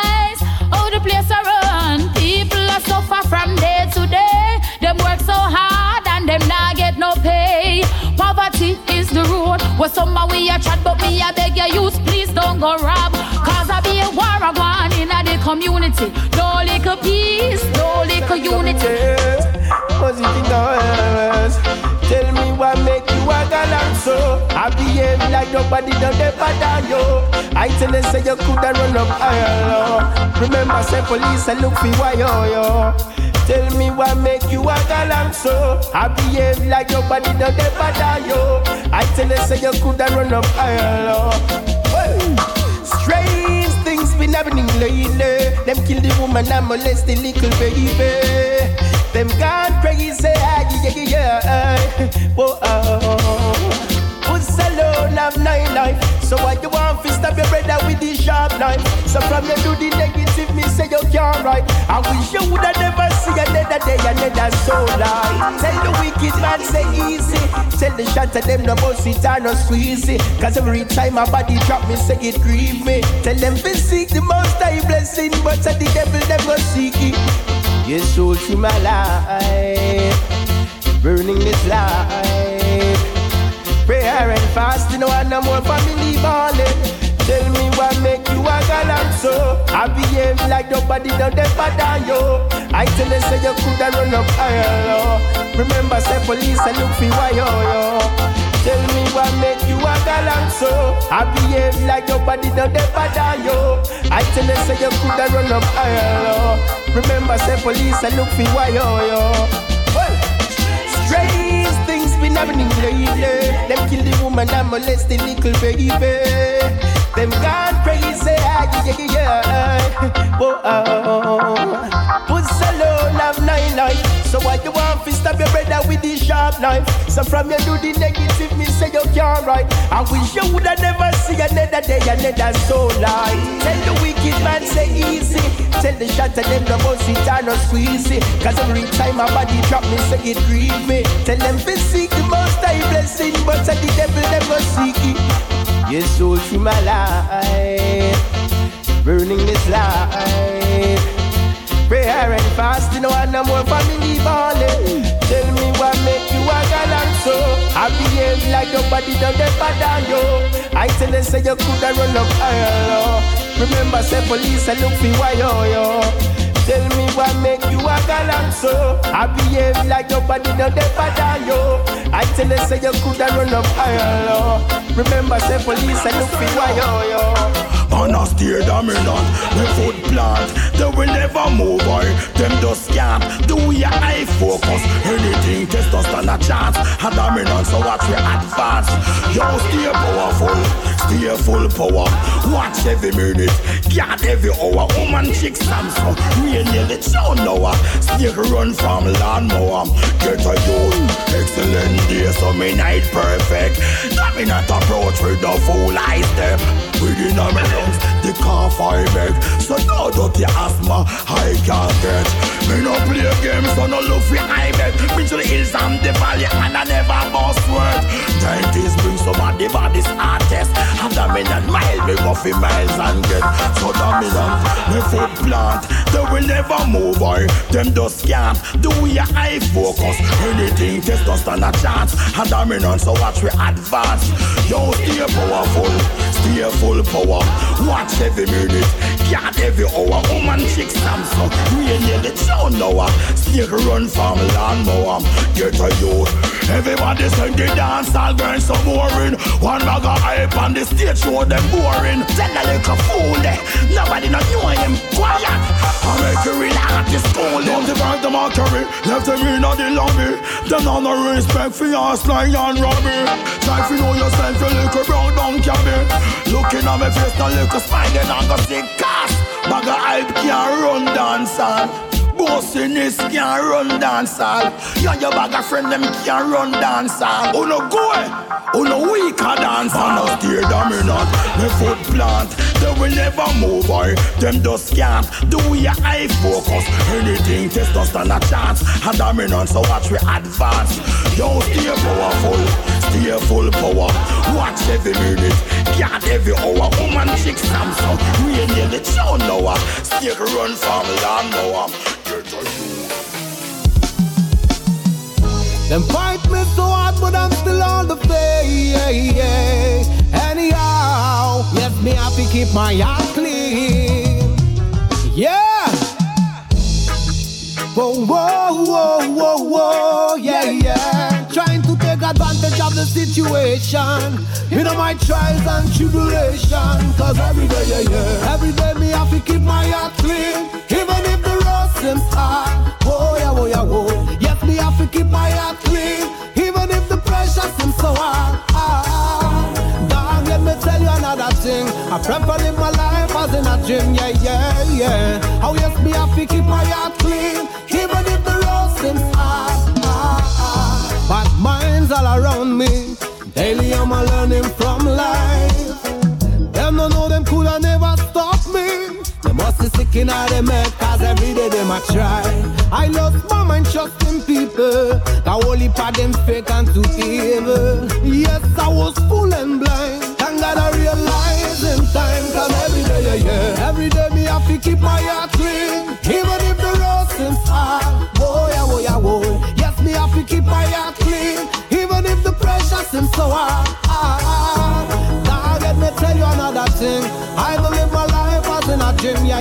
from day to day. Them work so hard and them not get no pay. Poverty is the road where some we a chat, but me a beg your youth, please don't go rob. Cause I be a war a one in the community. No little peace, no little unity. Was it in words? Tell me what make you a galang so I behave like nobody done ever done yo I tell them say you coulda run up higher low Remember say police I look for why yo yo Tell me what make you a galang so I behave like nobody done ever done yo I tell them say you coulda run up higher low Strange things been happening lately Them kill the woman woman and molest the little baby. Them gone crazy, yeah, yeah, yeah. Whoa, oh, oh, oh, oh. Who's alone have nine life? So why you want to stab your brother with the sharp knife? So from you do the negative, me say you can't right. I wish you woulda never see another day, another soul life. Tell the wicked man say easy. Tell the shot them no boss it or no squeeze it. Cause every time my body drop me, say it grieve me. Tell them to seek the most high blessing, but the devil never seek it. Your soul through my life, burning this life. Prayer and fasting, one no more family balling. Tell me what make you a galant so. I behave like nobody done them better you. I tell you say you coulda run up higher Remember say police and look for why oh, yo yo Tell me what make you a galant so I behave like your body don't them better you I tell you say you coulda run up higher Remember say police and look for why yo yo Well, strange things been happening lately. Them kill the woman and molest the little baby. Them gone crazy, yeah, yeah, yeah. Whoa, oh. oh, oh, oh. Sharp knife? So from you do the negative, me say you can't right. I wish you woulda never see another day, another soul light. Tell the wicked man say easy. Tell the of them no boss it or no squeeze it. Cause every time my body drop me, say it grieve me. Tell them to seek the most high blessing, but the devil never seek it. Yes, soul through my life, burning this life. Prayer and fasting, one no more for family balling. I behave like nobody done them better you I tell them say you coulda run up higher Remember say police and look for why yo Tell me what make you a galant so I behave like nobody done them better you I tell them say you coulda run up higher Remember say police and look for why yo. Yo Man a steer dominant, me foot plant They will never move or them just can't Do your eye focus. Anything test us stand a chance. A dominant so watch we advance. Yo stay powerful, stay full power. Watch every minute, get every hour. Woman chick Samsung, we near the town now uh, Snake run from lawnmower Get a youth, excellent day so me night perfect. Dominant approach with the full eye step Within a me the cough I beg So no dirty asthma I can't get. Me no play games so no look for I beg Been to the hills and the valley and I never bust word. 90s bring some of the baddest artists And dominant mile me go for miles and get. So dominant, me foot plant They will never move or them just can't Do your eye focus. Anything test us stand a chance. And dominant so watch we advance. Yo stay powerful, stay full power. Watch every minute, get every hour. Woman chick Samsung, we near the town now. Snake run from lawnmower Get a youth. Everybody sing the dance, all girls so boring One bag of hype on the stage show them boring. Tell a little fool there, nobody not know him Quiet, You relax this school Don't the them all carry, left them in the lobby Them on no respect for your slang and robbery Try to know yourself, you little brown down cabby Looking at me face, no little smile, then I go say cast. Bag of hype can't run dance on Bossiness can't run dancehall. You and your bag of friend them can't run dancehall. Oh no go, oh no weaker dancehall. No steer dominant, me foot plant. They will never move or them just can't. Do your eye focus. Anything test us stand a chance. A dominant, so watch we advance. Yo stay powerful, stay full power. Watch every minute, get every hour. Woman chick Samsung, we near the town now. Stick run from lawnmower. Them fight me so hard, but I'm still on the fade. Anyhow, yes, me have to keep my heart clean. Yeah. Whoa, whoa, whoa, whoa, whoa, yeah, yeah. Trying to take advantage of the situation. You know my trials and tribulation. Cause every day, yeah, yeah. Every day me have to keep my heart clean. Even if the road seems hard. Oh, yeah, oh, yeah, oh. Have to keep my heart clean. Even if the pressure seems so hard. Dog, let me tell you another thing. I prefer live my life as in a gym, yeah, yeah, yeah. How yes, me have to keep my heart clean, even if the road seems hard. But minds all around me, daily I'm a learning from life. Must sick in all them head, cause every day them a try. I lost my mind trusting people. The holy part them fake and too evil. Yes, I was fool and blind. Thank God I realized in time, cause every day, yeah, yeah. Every day me have to keep my heart clean. Even if the road seems hard. Boy, yeah, boy, yeah, boy. Yes, me have to keep my heart clean. Even if the pressure seems so hard. Ah, ah, ah. Now let me tell you another thing.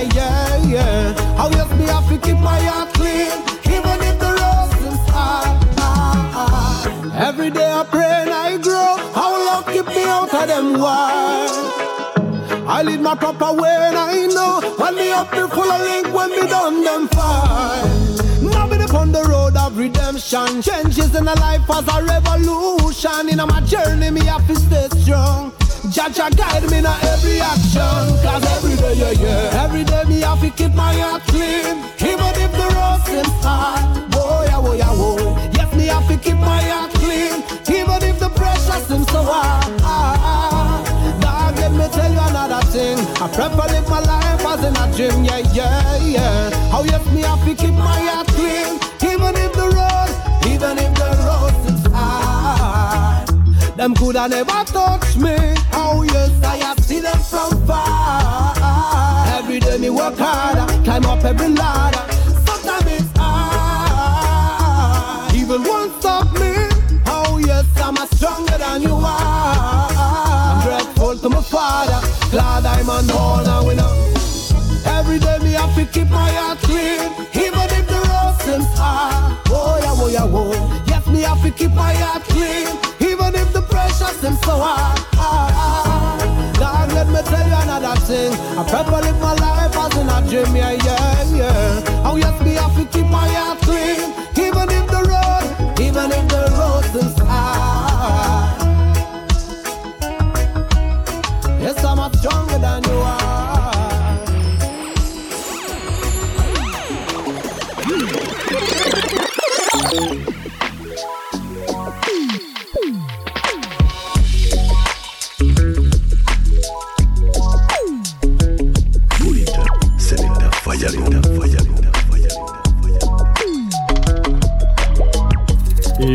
Yeah, yeah, yeah. How yes, me have to keep my heart clean. Even if the road seems hard. Every day I pray and I grow. How long keep me out of them wars? I lead my proper way and I know When me up me full of link when me done them fine upon the road of redemption Changes in a life as a revolution In my journey me have to stay strong Jah Jah guide me in every action. Cause every day, yeah, yeah. Every day me have to keep my heart clean. Even if the road seems hard. Boy, yeah, boy, yeah, boy. Yes, me have to keep my heart clean. Even if the pressure seems so hard. Dog, let me tell you another thing. I prefer live my life as in a gym, yeah, yeah, yeah. How yes, me have to keep my heart clean. Even if the road, even if Them coulda never touch me. Oh yes, I have seen them from far? Every day me work harder Climb up every ladder. Sometimes it's hard. Evil won't stop me. Oh yes, I'm a stronger than you are? I'm grateful to my father. Glad I'm unborn a winner Every day me have to keep my heart clean Even if the road seems hard Oh yeah, oh yeah, oh. Yes, me have to keep my heart clean Even if the pressure seems so hard. God, let me tell you another thing. I prefer live my life as in a dream, yeah,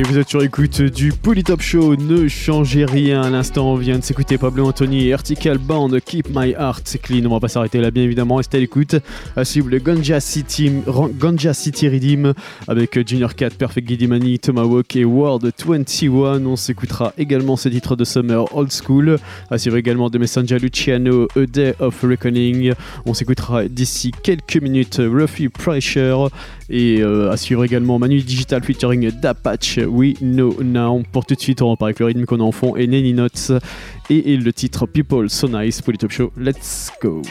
Vous êtes sur écoute du Polytop Show, ne changez rien. À l'instant, on vient de s'écouter Pablo Anthony et Vertical Band, Keep My Heart Clean. On va pas s'arrêter là, bien évidemment. Restez à l'écoute. À suivre le Ganja City, Ganja City Redeem avec Junior Cat, Perfect Gidimani, Tomahawk et World 21. On s'écoutera également ce titre de Summer Old School. À suivre également de Messenger Luciano, A Day of Reckoning. On s'écoutera d'ici quelques minutes Ruffy Pressure. Et euh, à suivre également Manu Digital featuring Dapatch, We Know Now. Pour tout de suite, on repart avec le rythme qu'on a en fond et Nenny Notes et, et le titre People So Nice pour le Top Show. Let's go!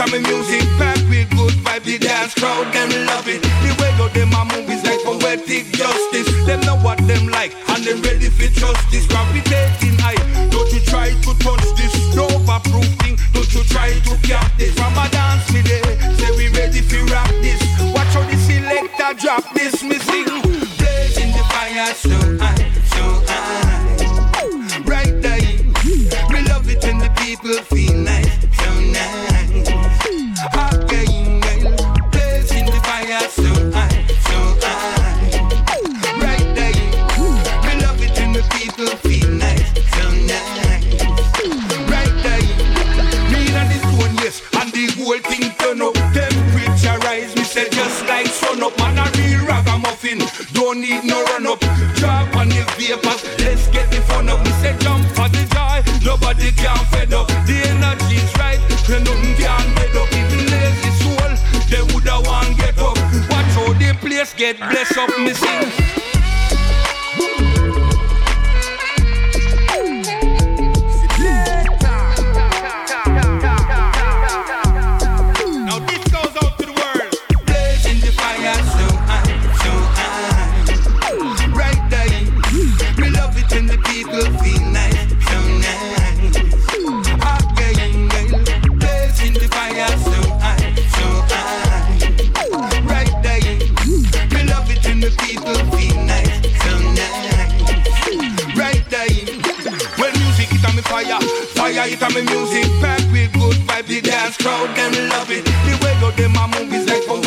On me music, packed with good vibe, the dance crowd them love it. The way you them a move is like poetic justice. Them know what them like and they ready for justice. Gravitating high, don't you try to touch this. No overproof thing, don't you try to cap this. From a dance me day, say we ready for rap this. Watch how the selector drop this, me get blessed up missing.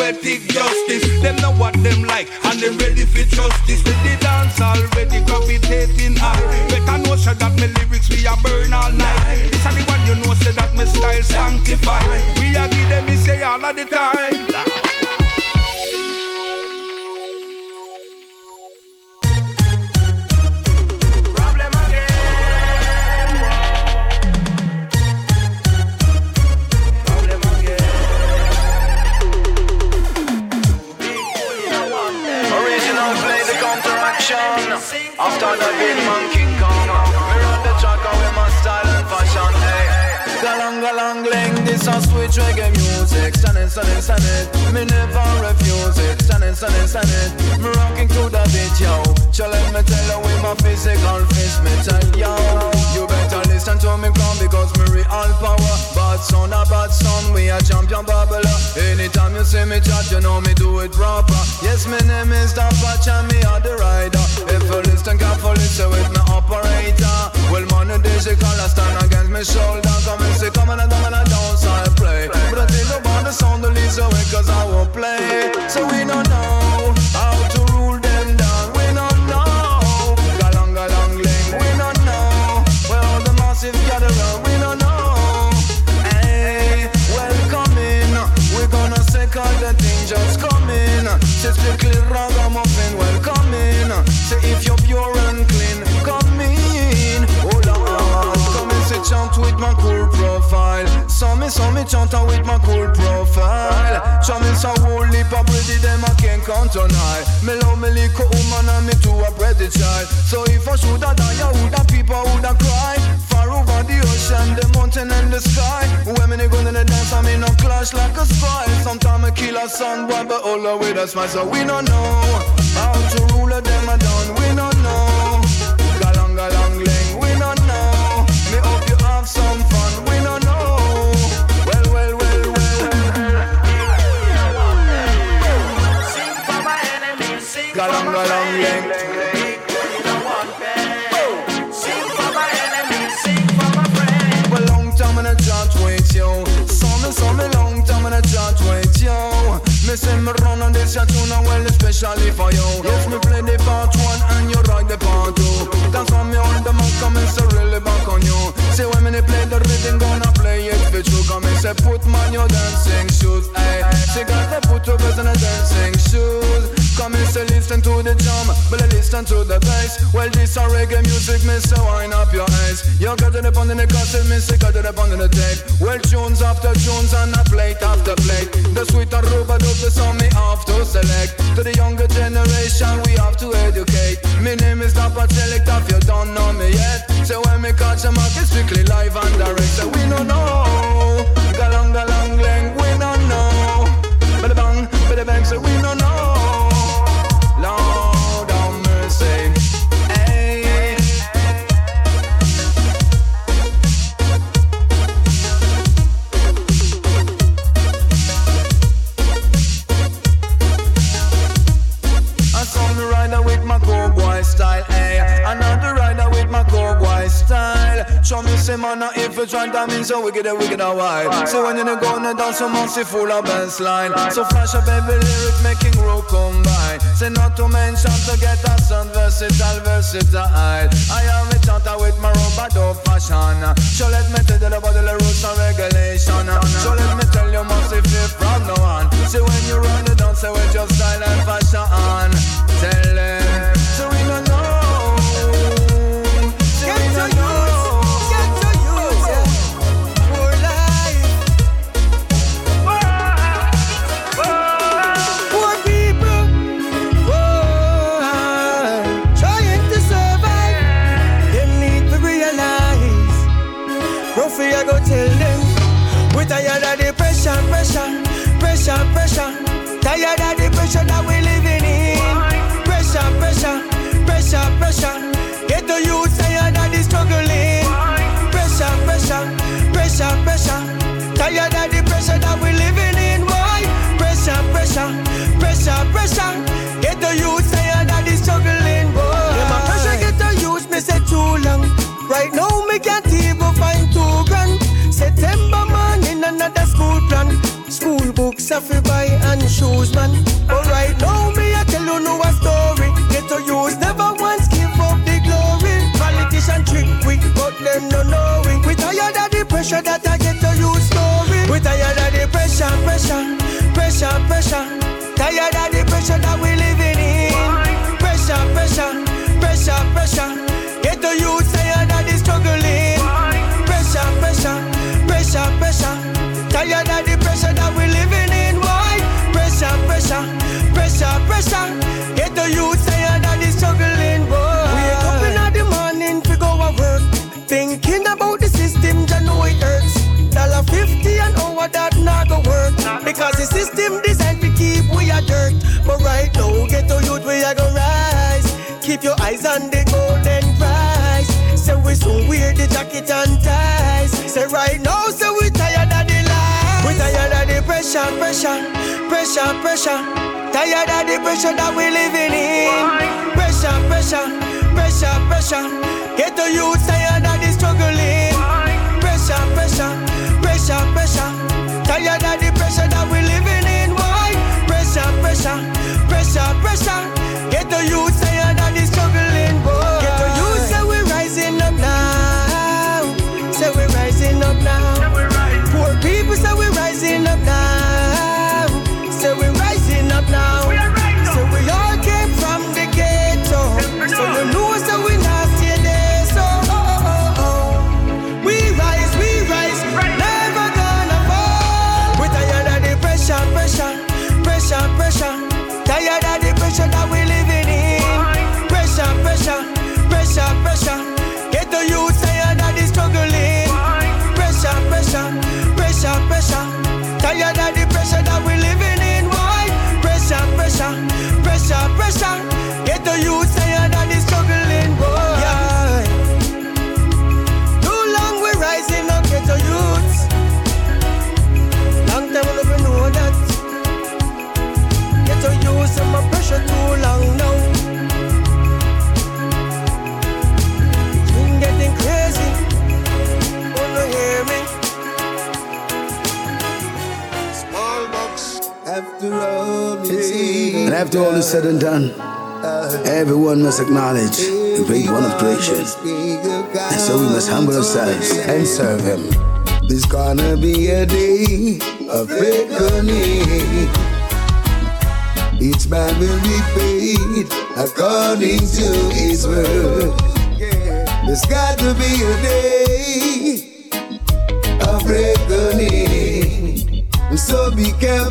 Poetic justice. Them know what them like and they ready for justice. With the dance already gravitating high. Better know say that me lyrics we a burn all night. This a the one you know say that me style sanctified. We a give them me say all of the time. A champion babbler. Anytime you see me chat, you know me do it proper. Yes, my name is the Patch and me are the rider. If you listen carefully, say with me operator. Well, money digital, I stand against me shoulder. Come and say, come on and come and I don't I play. But I think about the sound the least away cause I won't play. So we don't know me, so me chant with my cool profile. Show me so whole heap of pretty them I can't count on. Me love me little woman and me too a pretty child. So if I should have die, I would have people would have cry. Far over the ocean, the mountain and the sky. When me go to the dance, I me no clash like a spy. Sometimes I kill a son, boy, but all the way that's smile. So we don't know how to rule them a down. We don't know. Galang galang ling, we don't know. Me hope you have some fun. We don't Galang galang ling. Well, long time in a chat you. Long time in a chat with you. Me say me run on this tune and well especially for you. Yes, me play the part one and you ride the part two. That's why me on the mic come and say really back on you. Say when me play the rhythm, gonna play it for true. Come and say put man your dancing shoes. Hey, say got to put best in a dancing shoes. Come and say listen to the drum, but I listen to the bass. Well, this a reggae music, me say wind up your eyes. You got it up on the cassette, me say got it up on the tape. Well, tunes after tunes and a plate after plate. The sweet and rubber dub, the song me have to select. To the younger generation, we have to educate. My name is Dapper Select, if you don't know me yet. So when me catch a mark, it's strictly live and direct. So we don't know. Galang galang leng, we don't know. Bada bang, bada bang, so we don't Show me say man, if you try that means so wicked, wicked and wild. So when you gonna dance, so mercy full of bass line. So flash a baby lyric making roll combine. Say not to mention to get a sound versatile, versatile. I am a chanter with my rubber dub fashion. So let me tell you about the rules and regulation. So let me tell you must if you from no one. See when you run the dance, say with your style and fashion. Tell them,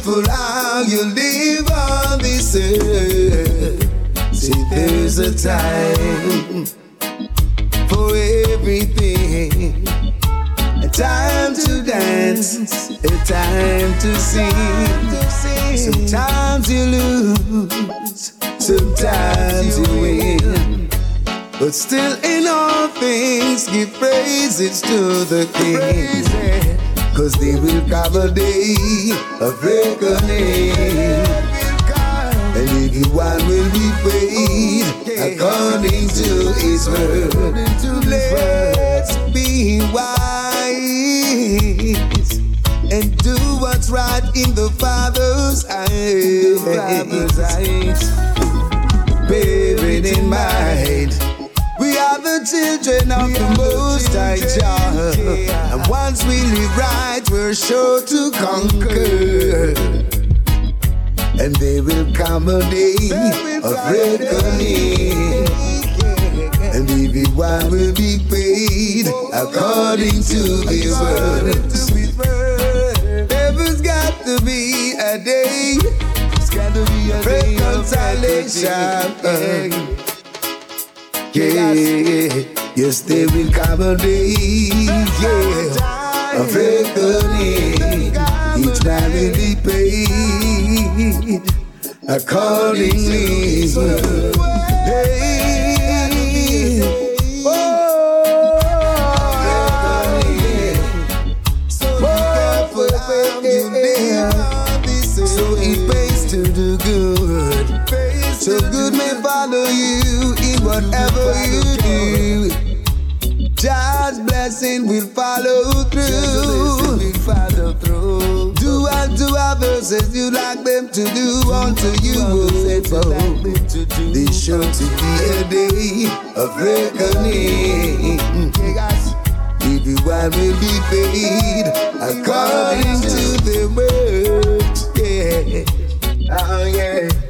grateful how you live on this earth. See, there's a time for everything. A time to dance, a time to sing. Sometimes you lose, sometimes you win. But still, in all things, give praises to the King. Cause they will come a day of reckoning. And everyone will be paid according to his word. Let's be wise. children of the Most High Jah. And once we live right, we're sure to conquer. And there will come a day of reckoning. And everyone will be paid according to his word. There's got to be a day. Reconciliation yeah, yes, they will come a day, yeah, reckoning, each man will be paid accordingly. Hey, oh, so, so pays to do good. So good may follow you in whatever. blessing will follow through. Will follow through. Do unto others as you like them to do unto you. Oh, this sure to be a day of reckoning. Everyone will be paid according to the word. Yeah. Oh, yeah.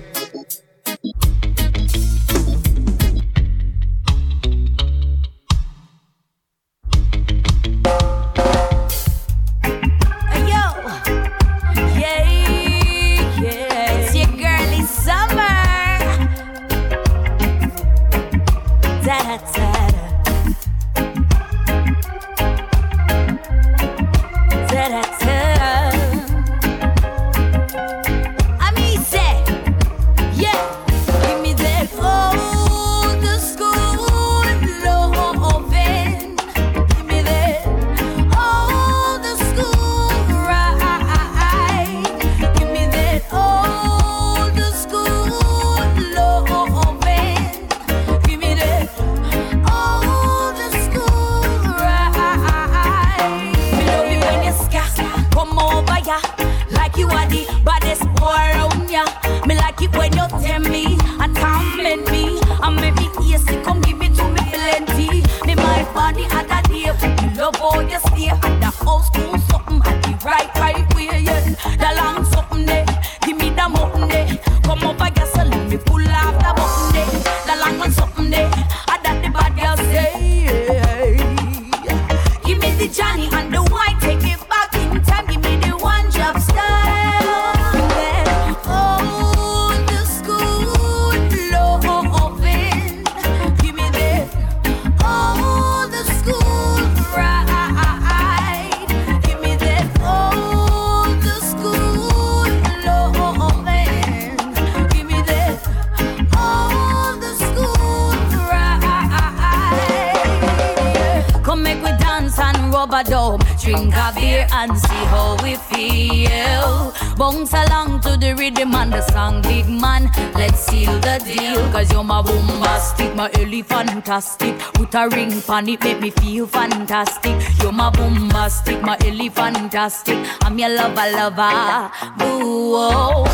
Fantastic. Put a ring on it, make me feel fantastic. You're my bombastic, my early fantastic. I'm your lover, lover. Boo.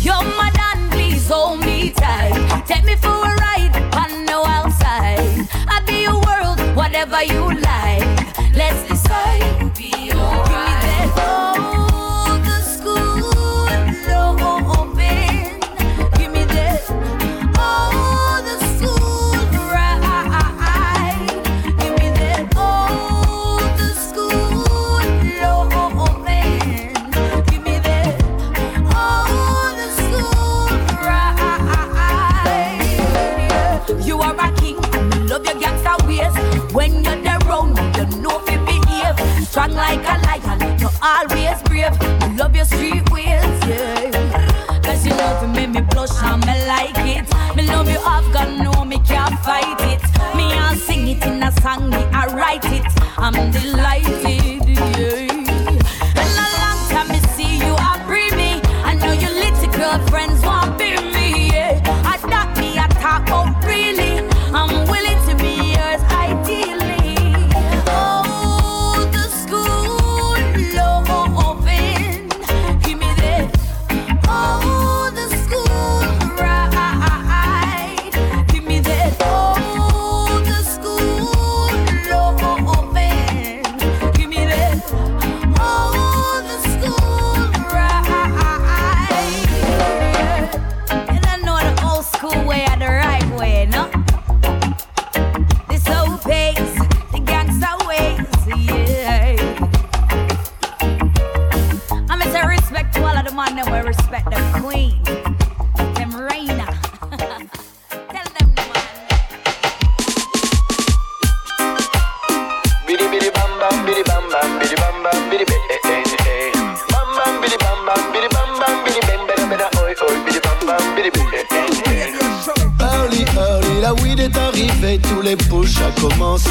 You're my dan, please hold me tight. Take me for a ride, on no outside. I'll be your world, whatever you like. Let's decide. Brave. Love your street ways, yeah. Cause you to make me blush and like it. Me love you off, God know me can't fight it. Me I'll sing it in a song, me I write it. I'm delighted,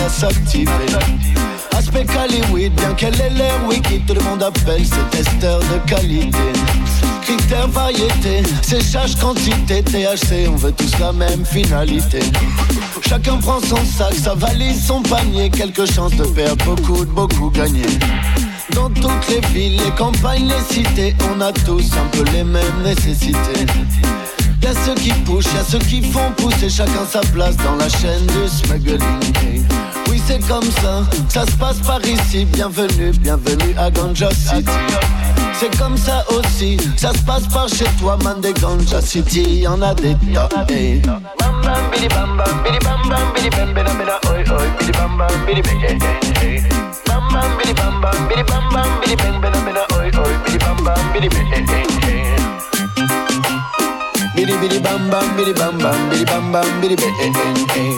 s'activer. Aspect Hollywood, bien qu'elle ait l'air wiki, tout le monde appelle ses testeurs de qualité. Critères variété, séchage quantité, THC, on veut tous la même finalité. Chacun prend son sac, sa valise, son panier, quelques chances de perdre beaucoup, de beaucoup gagner. Dans toutes les villes, les campagnes, les cités, on a tous un peu les mêmes nécessités. Y'a ceux qui poussent, y'a ceux qui font pousser chacun sa place dans la chaîne du smuggling. Oui, c'est comme ça, ça se passe par ici. Bienvenue, bienvenue à Ganja City. C'est comme ça aussi, ça se passe par chez toi, man des Ganja City, y'en a des tas. Bam bam bidi bam bam bidi bam bam bidi bam hey hey hey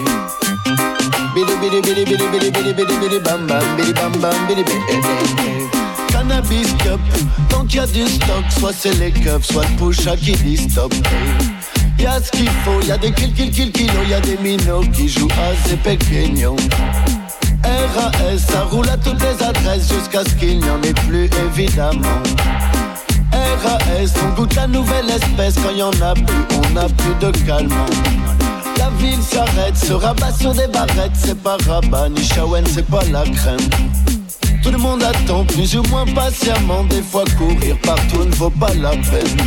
Bidi bidi bidi bidi bidi bidi bidi bidi bam bam bidi bam bam bidi Cannabis cup, tant qu'il y a du stock, soit c'est les keufs, soit le push à qui dit stop. Y'a ce qu'il faut, y'a des kill kill kill kilos, y'a des minots qui jouent à ces pequeños. RAS, ça roule à toutes les adresses jusqu'à ce qu'il n'y en ait plus évidemment. On goûte la nouvelle espèce quand y en a plus, on n'a plus de calmant. La ville s'arrête, se rabat sur des barrettes, c'est pas rabat, ni Shawen, c'est pas la crème. Tout le monde attend plus ou moins patiemment, des fois courir partout ne vaut pas la peine.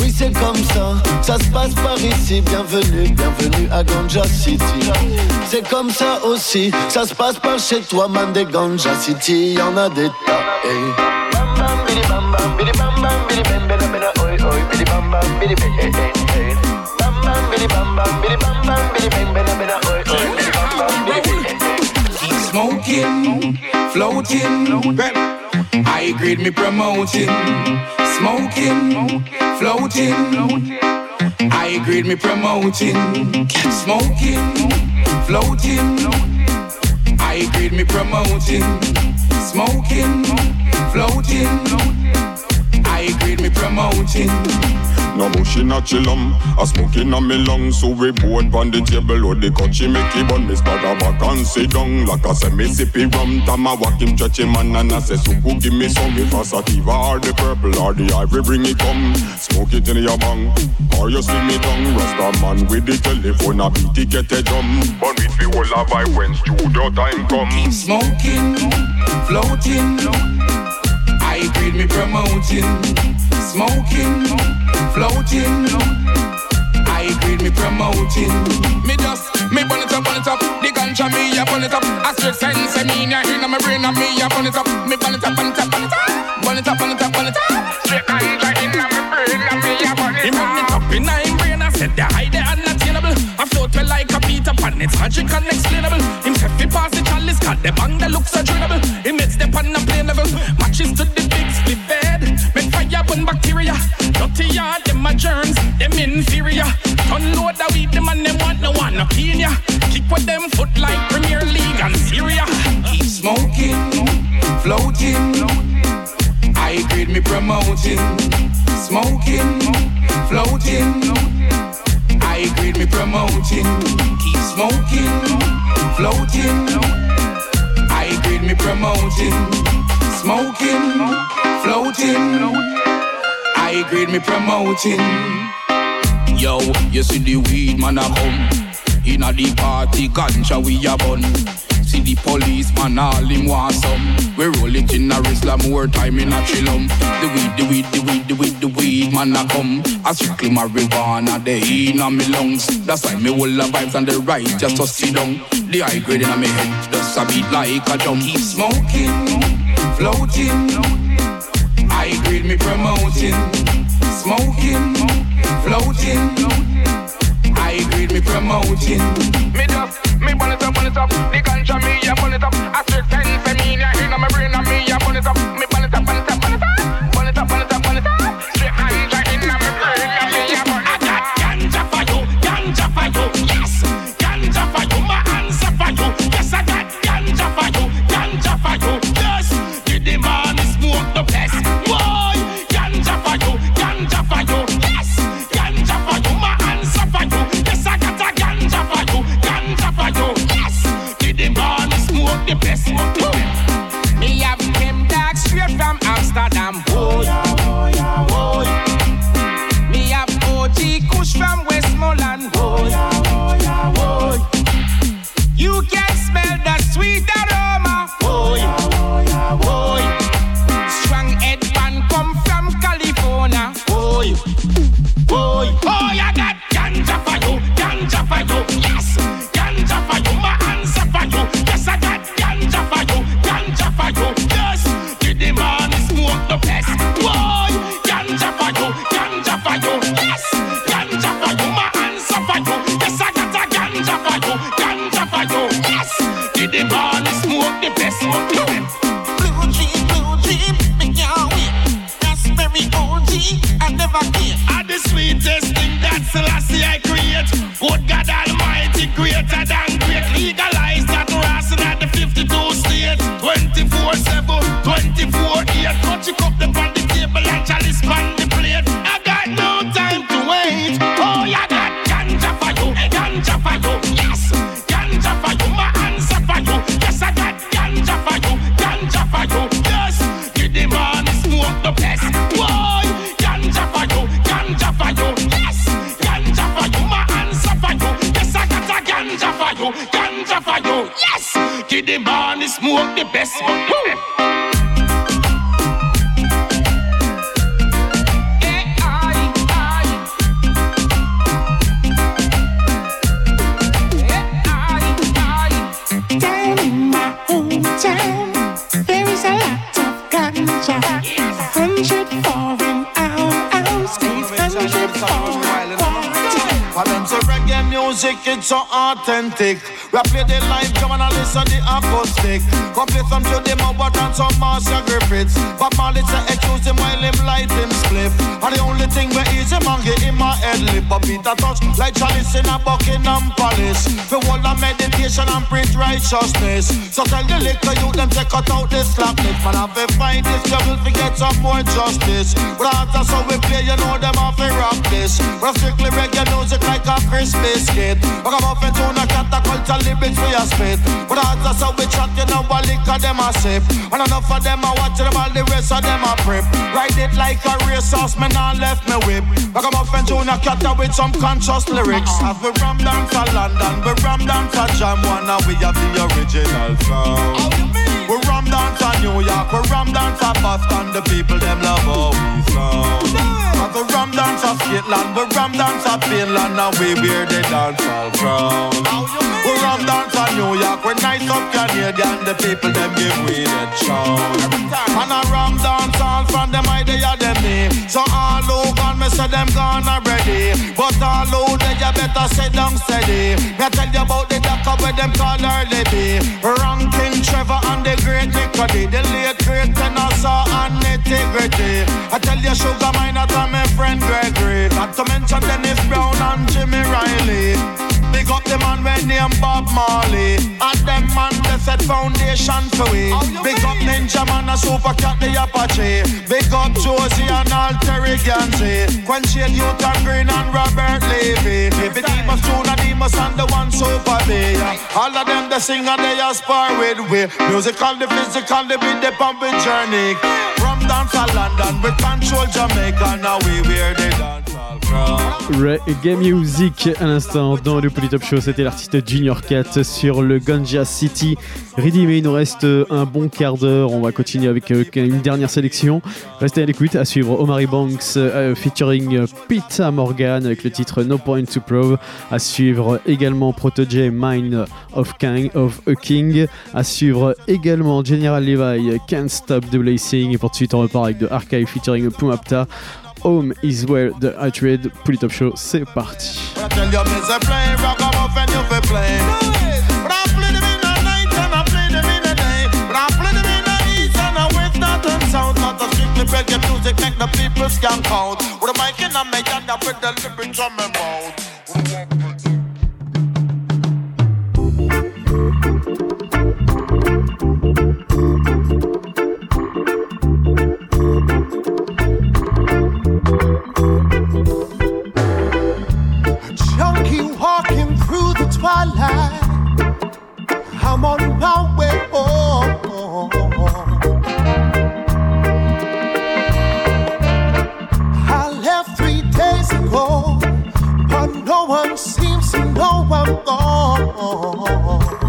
Oui, c'est comme ça, ça se passe par ici. Bienvenue, bienvenue à Ganja City. C'est comme ça aussi, ça se passe par chez toi, man de Ganja City. Y'en a des tas. Hey. Bam bam bidi bam bam bidi bam bam bida oi oi bidi bam bam bidi hey. Bam bam bam bam bam bam bam bam. Smoking, floating, high grade me promoting. Smoking, floating, high grade me promoting. Smoking, floating, grade me promoting. Smoking, floating, high grade me promoting. No bushing a chillum, a smoking on me lungs So we board on the table or the country make it bun Me start a back and sit down. Like I say me sippy rum Time I walk him church man and I say Suku give me some? If a sativa or the purple or the ivory bring it come. Smoke it in your bang Or you see me tongue. Rasta man with the telephone a beat it get a drum. But with me whole a vibe when studio time come. Smoking, floating High grade me promoting Smoking, floating High grade me promoting Me just, me burn it up, burn it up The ganja me a burn it up A straight sense I mean ya in my brain and me a burn it up Me burn it up, burn it up, burn it up Burn it up, burn it up, burn it up in me it up it in my brain I said I float well like a Peter Pan It's magic unexplainable Him say fi pass the chalice Cause the bang that looks so dreadable He makes the pan a plane level Matches to the Make bacteria. Dirty yard, them a germs Them inferior. Unload the weed, them and them want no one no Kenya Kick with them foot like Premier League and Syria. Keep smoking, floating. High grade me promoting. Smoking, floating. High grade me promoting. Keep smoking, floating. High grade me promoting. Smoking, floating High grade me promoting. Yo, you see the weed man a come Inna the party ganja we a bun. See the police man all him want some. We roll it in a Rizla more time in a chillum The weed, the weed, the weed, the weed, the weed man a come. I strictly marijuana they inna me lungs. That's why me hold the vibes and the right just to sit down. The high grade inna me head just a beat like a drum. Keep smoking, floating High grade me promoting. Smoking, floating. High grade me promoting. Me just, me burn it up, burn it up. The ganja me burn it up. I straight sense I mean ya inna my brain and me burn it up. Me authentic. We play the live drum and I listen the acoustic. Come play some Judy Mowatt and some Marcia Griffiths. But Marley say accuse him while him light him spliff. And the only thing we easy man get in my head lip. But Peter touch like Chalice in a Buckingham Palace. The whole of meditation and preach righteousness. So tell the liquor you them take cut out this slackness. Man have to fight this devil to get some more justice. But that's how we play, you know them have to rock this. We're strictly reggae music like a Christmas kid. But I'm off into a catapult lyrics for your spit. But that's how we chat, you know, a liquor them a sip. And enough of them a watch them, all the rest of them a prep. Ride it like a racehorse, man, I left me whip. I'm off into a cat with some conscious lyrics. Have we ram down for London, we ram down for Jam One, and we have the original sound. Down for New York, we ram down for Boston, the people them love how we sound. Have we ram down for Scotland, we ram down for Finland, and we wear the dancehall crown. We ram down for New York, we nice up Canadian, the people them give we the chow. And I ram dance from them idea them me. So all who gone, me say them gone already. But all who they you better sit down steady. Me tell you about the doctor where them call her Libby. Wrong King Trevor and the great Nicody. The late great Tenor Saw and Integrity. I tell you Sugar Minott to my friend Gregory. Not to mention Dennis Brown and Jimmy Riley. Big up the man when name Bob Marley. Set foundation for we. Big up Ninja Man and Super Cat the Apache. Big up Josie and all Terry Ganzie. Quenchel Youth and Green and Robert Levy. Baby Demus, Tuna Demus and the one Super B. All of them they sing and they aspire with we. Musical, the physical, the beat, the pumping journey. From down to London, we control Jamaica. Now we wear the crown. Reggae Music à l'instant dans le Polytop Show, c'était l'artiste Junior Cat sur le Ganja City. Ready, il nous reste un bon quart d'heure. On va continuer avec euh, une dernière sélection. Restez à l'écoute, à suivre Omari Banks euh, featuring Peter Morgan avec le titre No Point to Prove. À suivre également Protege Mind of, King, of a King. À suivre également General Levi Can't Stop the Blazing. Et pour de suite, on repart avec The Archive featuring Pumapta. Home is where the hatred. Polytop Show, c'est parti. Music make the people skank out. With a mic in my hand, I put the lyrics on my. No one seems to know I'm gone.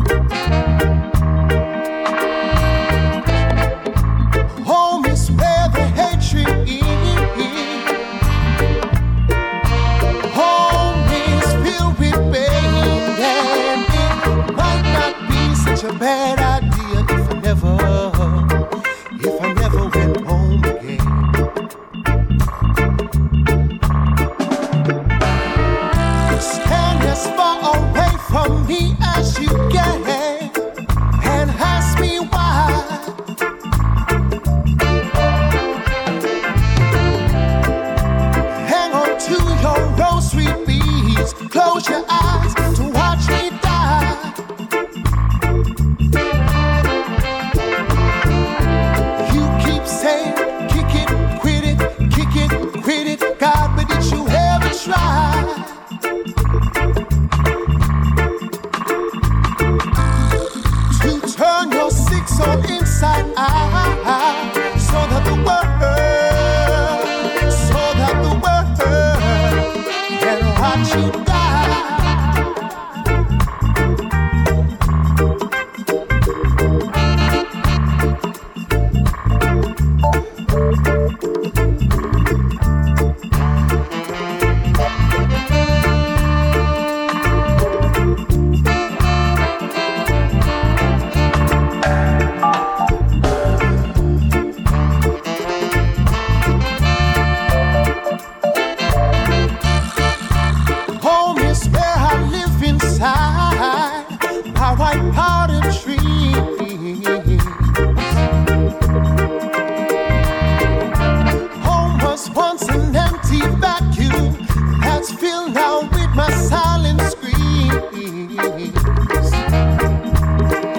Bad idea if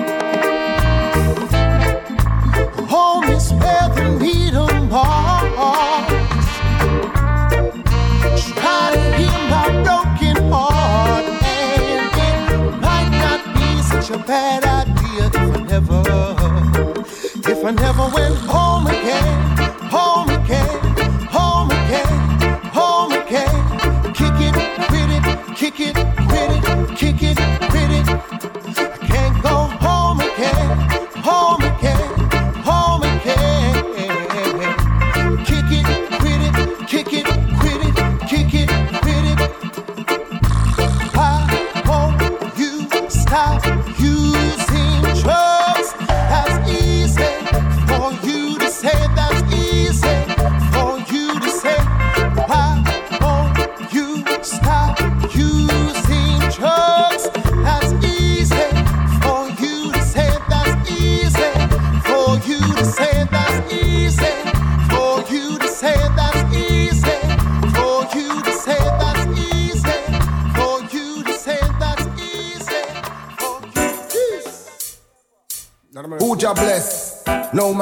I had him a broken heart. And I that be such a bad idea never, if I never went home again,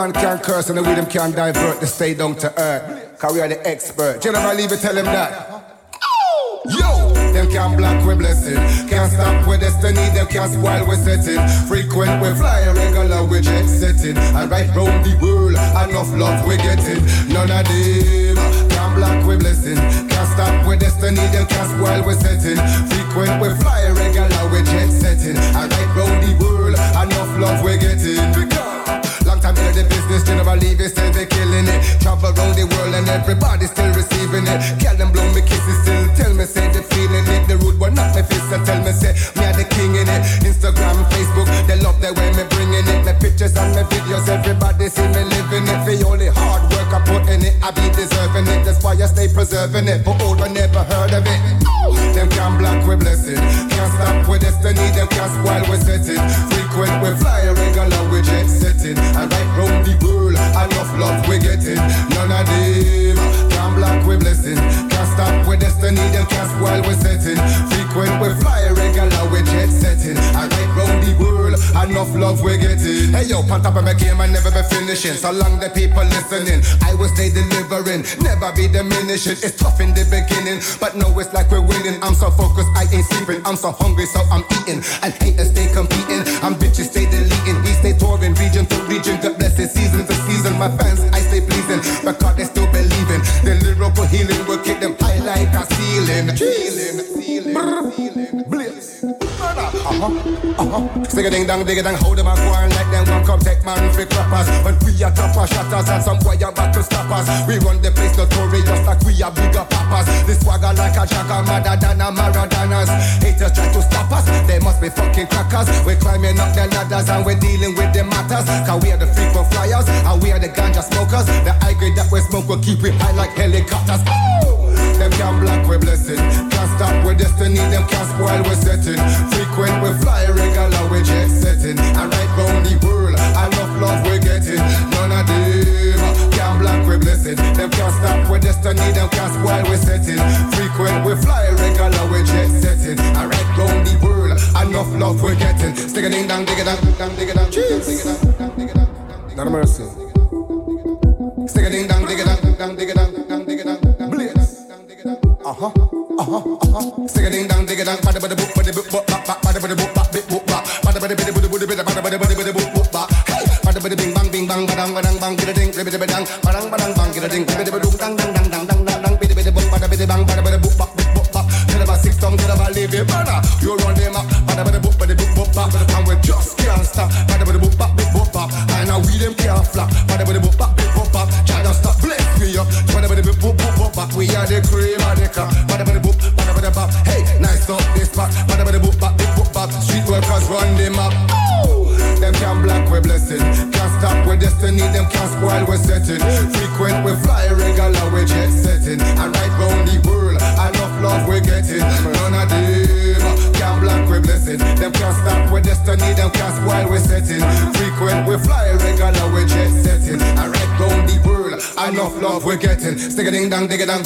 man can curse and the rhythm can divert the stay down to earth. Cause we are the expert. General Levy, tell him that. Yo! Them can't block we blessing. Can't stop with destiny, them can't spoil we setting. Frequent we fly, regular we jet setting. And right round the world, enough love we getting. None of them can block we blessing. Can't stop with destiny, them can't spoil we setting. Frequent we fly, regular we jet setting. And right round the world, enough love we getting. Long time in the business, General Levy, still they killing it. Travel around the world and everybody still receiving it. Girl them blow me kisses, still tell me say they feeling it. The rude one not my fist and tell me say me are the king in it. Instagram, Facebook, they love the way me bringing it. My pictures and my videos, everybody see me living it. The only hard work I put in it, I be deserving it. That's why I stay preserving it. But old one never heard of it. Them can't block we blessing, can't stop with destiny. Them can't spoil we setting. Frequent we fly, regular we jet setting. And right round the world, enough love we getting. None of them block we blessing. Can't stop with destiny, them can't spoil we setting. Frequent we fly, regular we jet setting. I right round the world, enough love we getting. Hey yo, on top of my game, I never be finishing. So long the people listening, I will stay delivering, never be diminishing. It's tough in the beginning, but now it's like we're winning. I'm so focused, I ain't sleeping. I'm so hungry, so I'm eating. I hate and haters stay competing, I'm bitches stay deleting. We stay touring region to region. God bless it, season to season. My fans, I stay pleasing because they still believing. The lyrical healing will keep them high like a ceiling. Ceiling, ceiling, bliss. Uh-huh, uh-huh. Stick a ding dong, dig a dang, hold them and go on like them one come take man for clappers. When we are topper shatters and some boy about to stop us. We run the place notorious like we are bigger papas. This swagger like a jacker, madder than a Maradonas. Haters try to stop us, they must be fucking crackers. We're climbing up the ladders and we're dealing with the matters. Cause we are the frequent flyers and we are the ganja smokers. The high grade that we smoke will keep it high like helicopters. Ooh! Them can't block we blessing. Can't stop with destiny, them can't spoil we setting. Frequent we fly, regular we jet setting. And right round the world, enough love we getting. None of them can block we blessing. Them can't stop with destiny, them can't spoil we setting. Frequent we fly, regular we jet setting. And right round the world, enough love we getting. Stick a ding dong, dig it dong, dong, dig it dong, dig it dong, dig it dong. Not a mercy. Stick a uh-huh, ding dong, a dong, boop, boop, boop, boop, boop, boop. Hey, bing bang, bing bang, bang, ding, bang, boop, boop, boop, about six about. You them up, boop, boop, boop, and we just can't stop, boop, boop. And we them can't flop, boop, boop. Try to stop, bless me up, boop, boop, boop. We are the cream of the crop. Run them up them can't block we blessing. Can't stop with destiny, them can't spoil we setting. Frequent we fly regular we jet setting. And right round the world, enough love we getting. None of them can't block we blessing. Them can't stop with destiny, them can't spoil we setting. Frequent we fly regular we jet setting. And right round the world, enough love we getting. Stick a ding dong, dig a dong.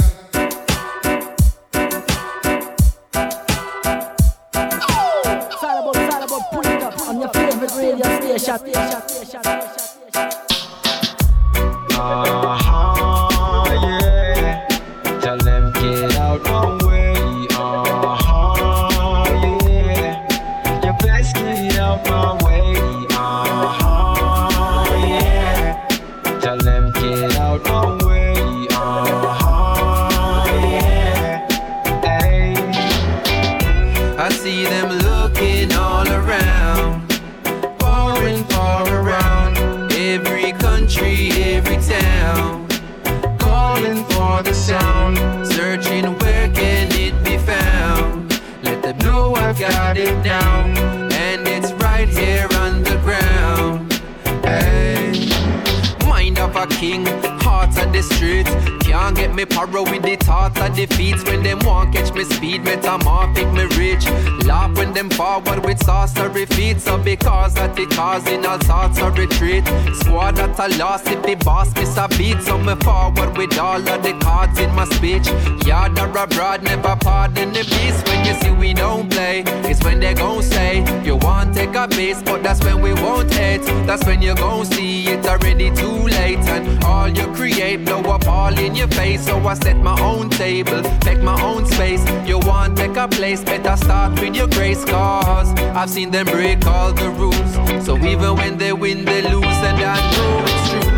Because of the causing all sorts of retreat. Squad that I lost if the boss miss a beat. So me forward with all of the cards in my speech. Yard or abroad, never pardon the beast. When you see we don't play, it's when they gon' say you want take a base, but that's when we won't hate. That's when you gon' see it already too late. And all you create blow up all in your face. So I set my own table, take my own space. You want take a place, better start with your grace. Cause I've seen them break all the rules. So even when they win, they lose, and I know it's true.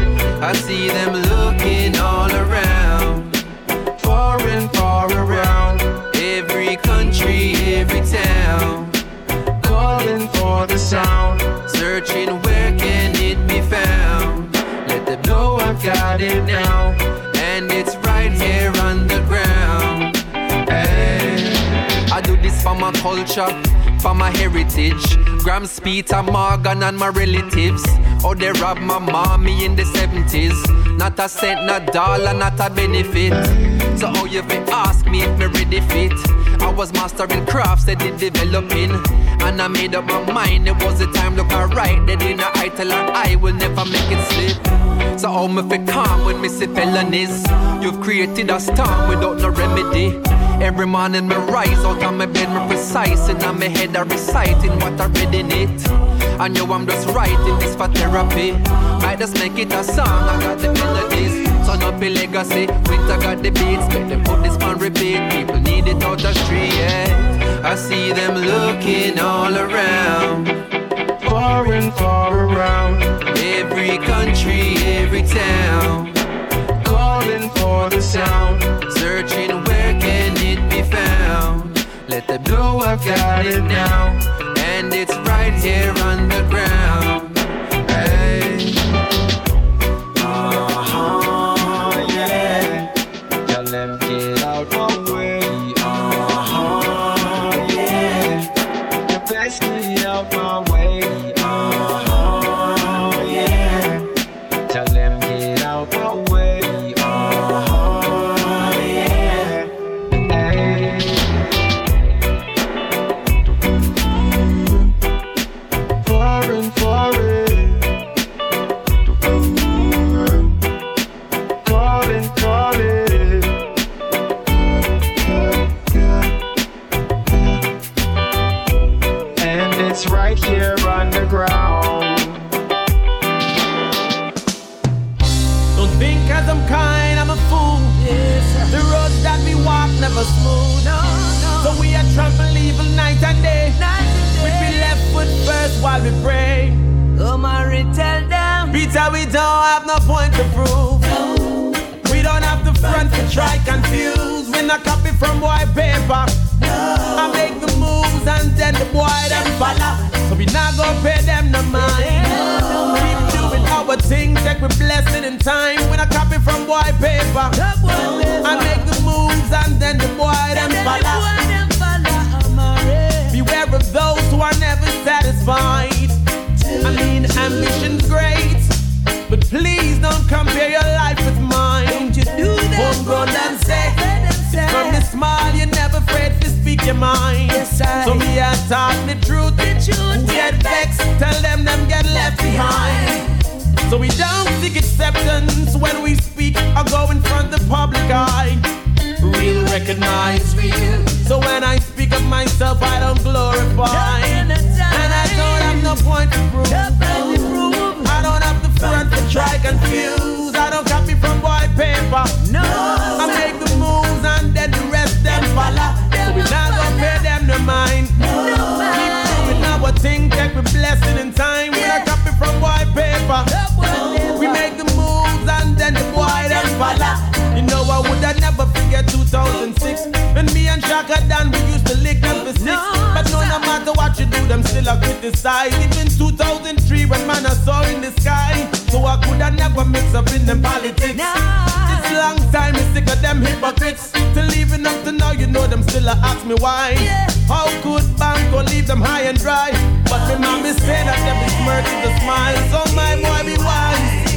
I see them looking all around, far and far around. Every country, every town, calling for the sound, searching where can it be found. It now, and it's right here on the ground. Hey. I do this for my culture, for my heritage. Grams, Peter, Morgan, and my relatives. Oh, they robbed my mommy in the 70s. Not a cent, not a dollar, not a benefit. So, how you fi ask me if me ready fit? I was mastering crafts, they did developing. And I made up my mind, it was the time look alright. They didn't I tell her I will never make it slip. So, how me fi calm when me see felonies? You've created a storm without no remedy. Every morning me rise out of my bed, me precise and my head I reciting what I read in it. I know I'm just writing this for therapy. Might just make it a song, I got the melodies. Up a legacy, winter got the beats. Make them put this on repeat. People need it out the street. Yeah. I see them looking all around, far and far around. Every country, every town, calling for the sound, searching where can it be found. Let them know I've got it now, and it's right here on the ground. Not copy from white paper. I make the moves and then the boy them follow. So we not gonna pay them no mind. Keep doing our thing, take we blessing in time. We not copy from white paper. I make the moves and then the boy them follow. Beware of those who are never satisfied. I mean, ambition's great, but please don't compare your life with mine. Don't you do that? Homegrown and say, from the smile, you're never afraid to speak your mind. Yes, I- so me I talk the truth. The truth. Get vexed, tell them them get left behind. So we don't seek acceptance when we speak or go in front of the public eye. Real recognize real. So when I speak of myself, I don't glorify. And I don't have no point to prove. I don't have the front to try confuse. I don't copy from white paper. No. I make the thing, take the blessing in time. We not copy from white paper. We make the moves and then the boy them follow. You know I would have never forget 2006 when me and Shaka Dan we used to lick them for six. No, no matter what you do, them still a criticize. Even 2003 when man I saw in the sky, so I could have never mix up in them politics. This long time is sick of them hypocrites. Till even up to now, you know them still a ask me why. How could Banco leave them high and dry? But my mom is saying that them is smirk is a smile. So my boy be wise.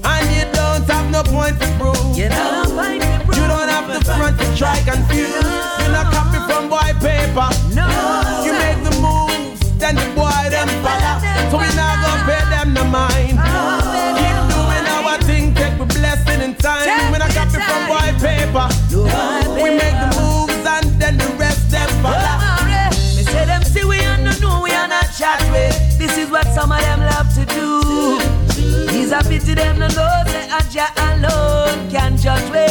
And you don't have no point to prove. You don't, have the front to try confuse. You're not from white paper. No. You make the moves, then the boy them follow. So we not gonna pay them no mind. Oh, Keep doing our thing, take the blessing in time. We not copy from white paper. We make the moves and then the rest them follow. Me say them see we and no know we are not chat with. This is what some of them love to do. It's a pity them no know say Aja alone can judge we,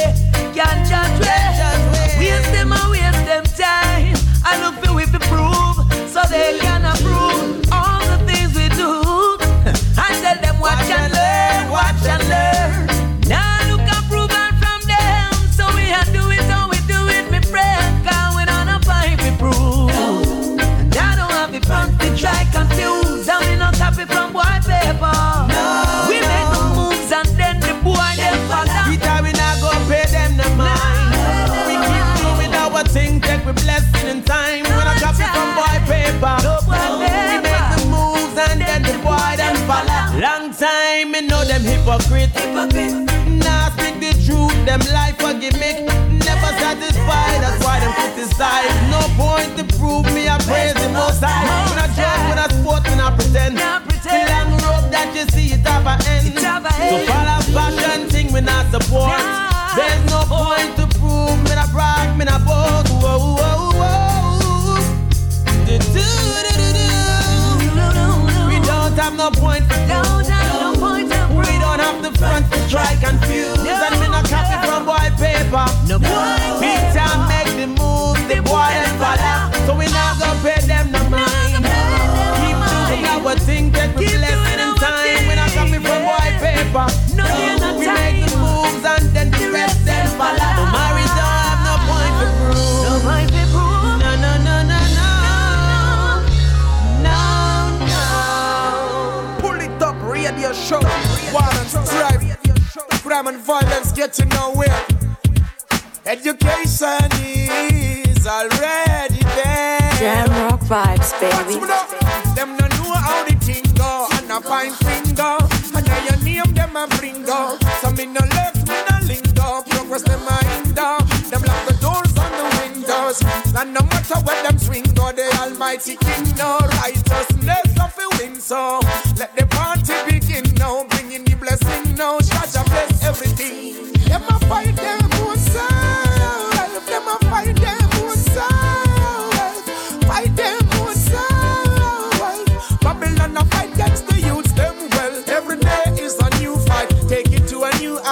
them life a gimmick. Never satisfied, that's why them criticize. No point to prove me, I praise the most high. When I joke, when I sport, when I pretend. The long rope that you see, it have a end. So follow fashion thing, we not support. There's no point to prove, me not brag, me not boast. Whoa, whoa, whoa. Do, do, do, do, do. We don't have no point to prove. We don't have the front to try confuse. Big time make the move, the boy and. So we not gonna pay them no mind. Keep doing our thing, take the blessing in time. Not copy from white paper. we make the moves and then the rest them marriage don't have no point to prove. No point to prove. No, no, no, no, no. No, no. Pull it up, radio show. Strife, crime and violence getting nowhere. Education is already there. Jam rock vibes, baby. Them no know how the thing go and a fine finger. And now your name them a bring go. So me no left, me no lingo. Progress them a hinder. Them lock the doors and the windows. And no matter where them swing go, the Almighty King no righteousness of win. So let the party begin now. Bring in the blessing now. Jah bless everything. Them a fight them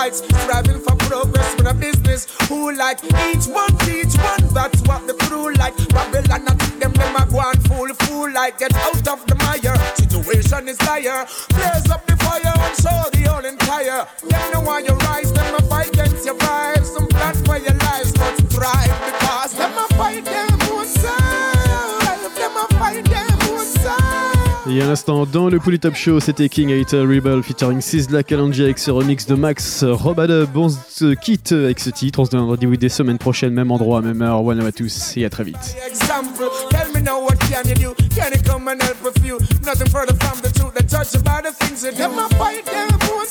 heights. Striving for progress with a business. Who like each one teach one. That's what the crew like. Babylon a think them them a go and fool fool like get out of the mire. Situation is dire. Blaze up the fire and show the whole entire. Them know why you rise, them a fight against your vibes. Some plan for your lives, but thrive because them a fight them Et à l'instant, dans le Pouli Top Show, c'était King Hater Rebel featuring Sizzla Kalonji avec ce remix de Max Robadub. On se quitte avec ce titre. On se donne rendez-vous des semaines prochaines, même endroit, même heure. One à tous et à très vite. example. Tell me now what can you do? Can you come and help a few? Nothing further from the truth. They touch about the things that them a fight them own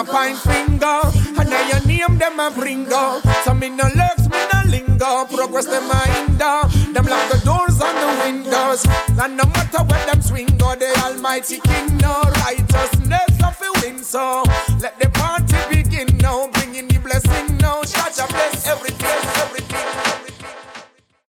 a fine finger. And now your name them a bringo. So me no lurks, me no linger. Progress them a hinder. Them lock the doors and the windows. And no matter where them swing go, the Almighty King no righteousness of the win. So let the party begin now, bringing the blessing now. Shut up, bless everything.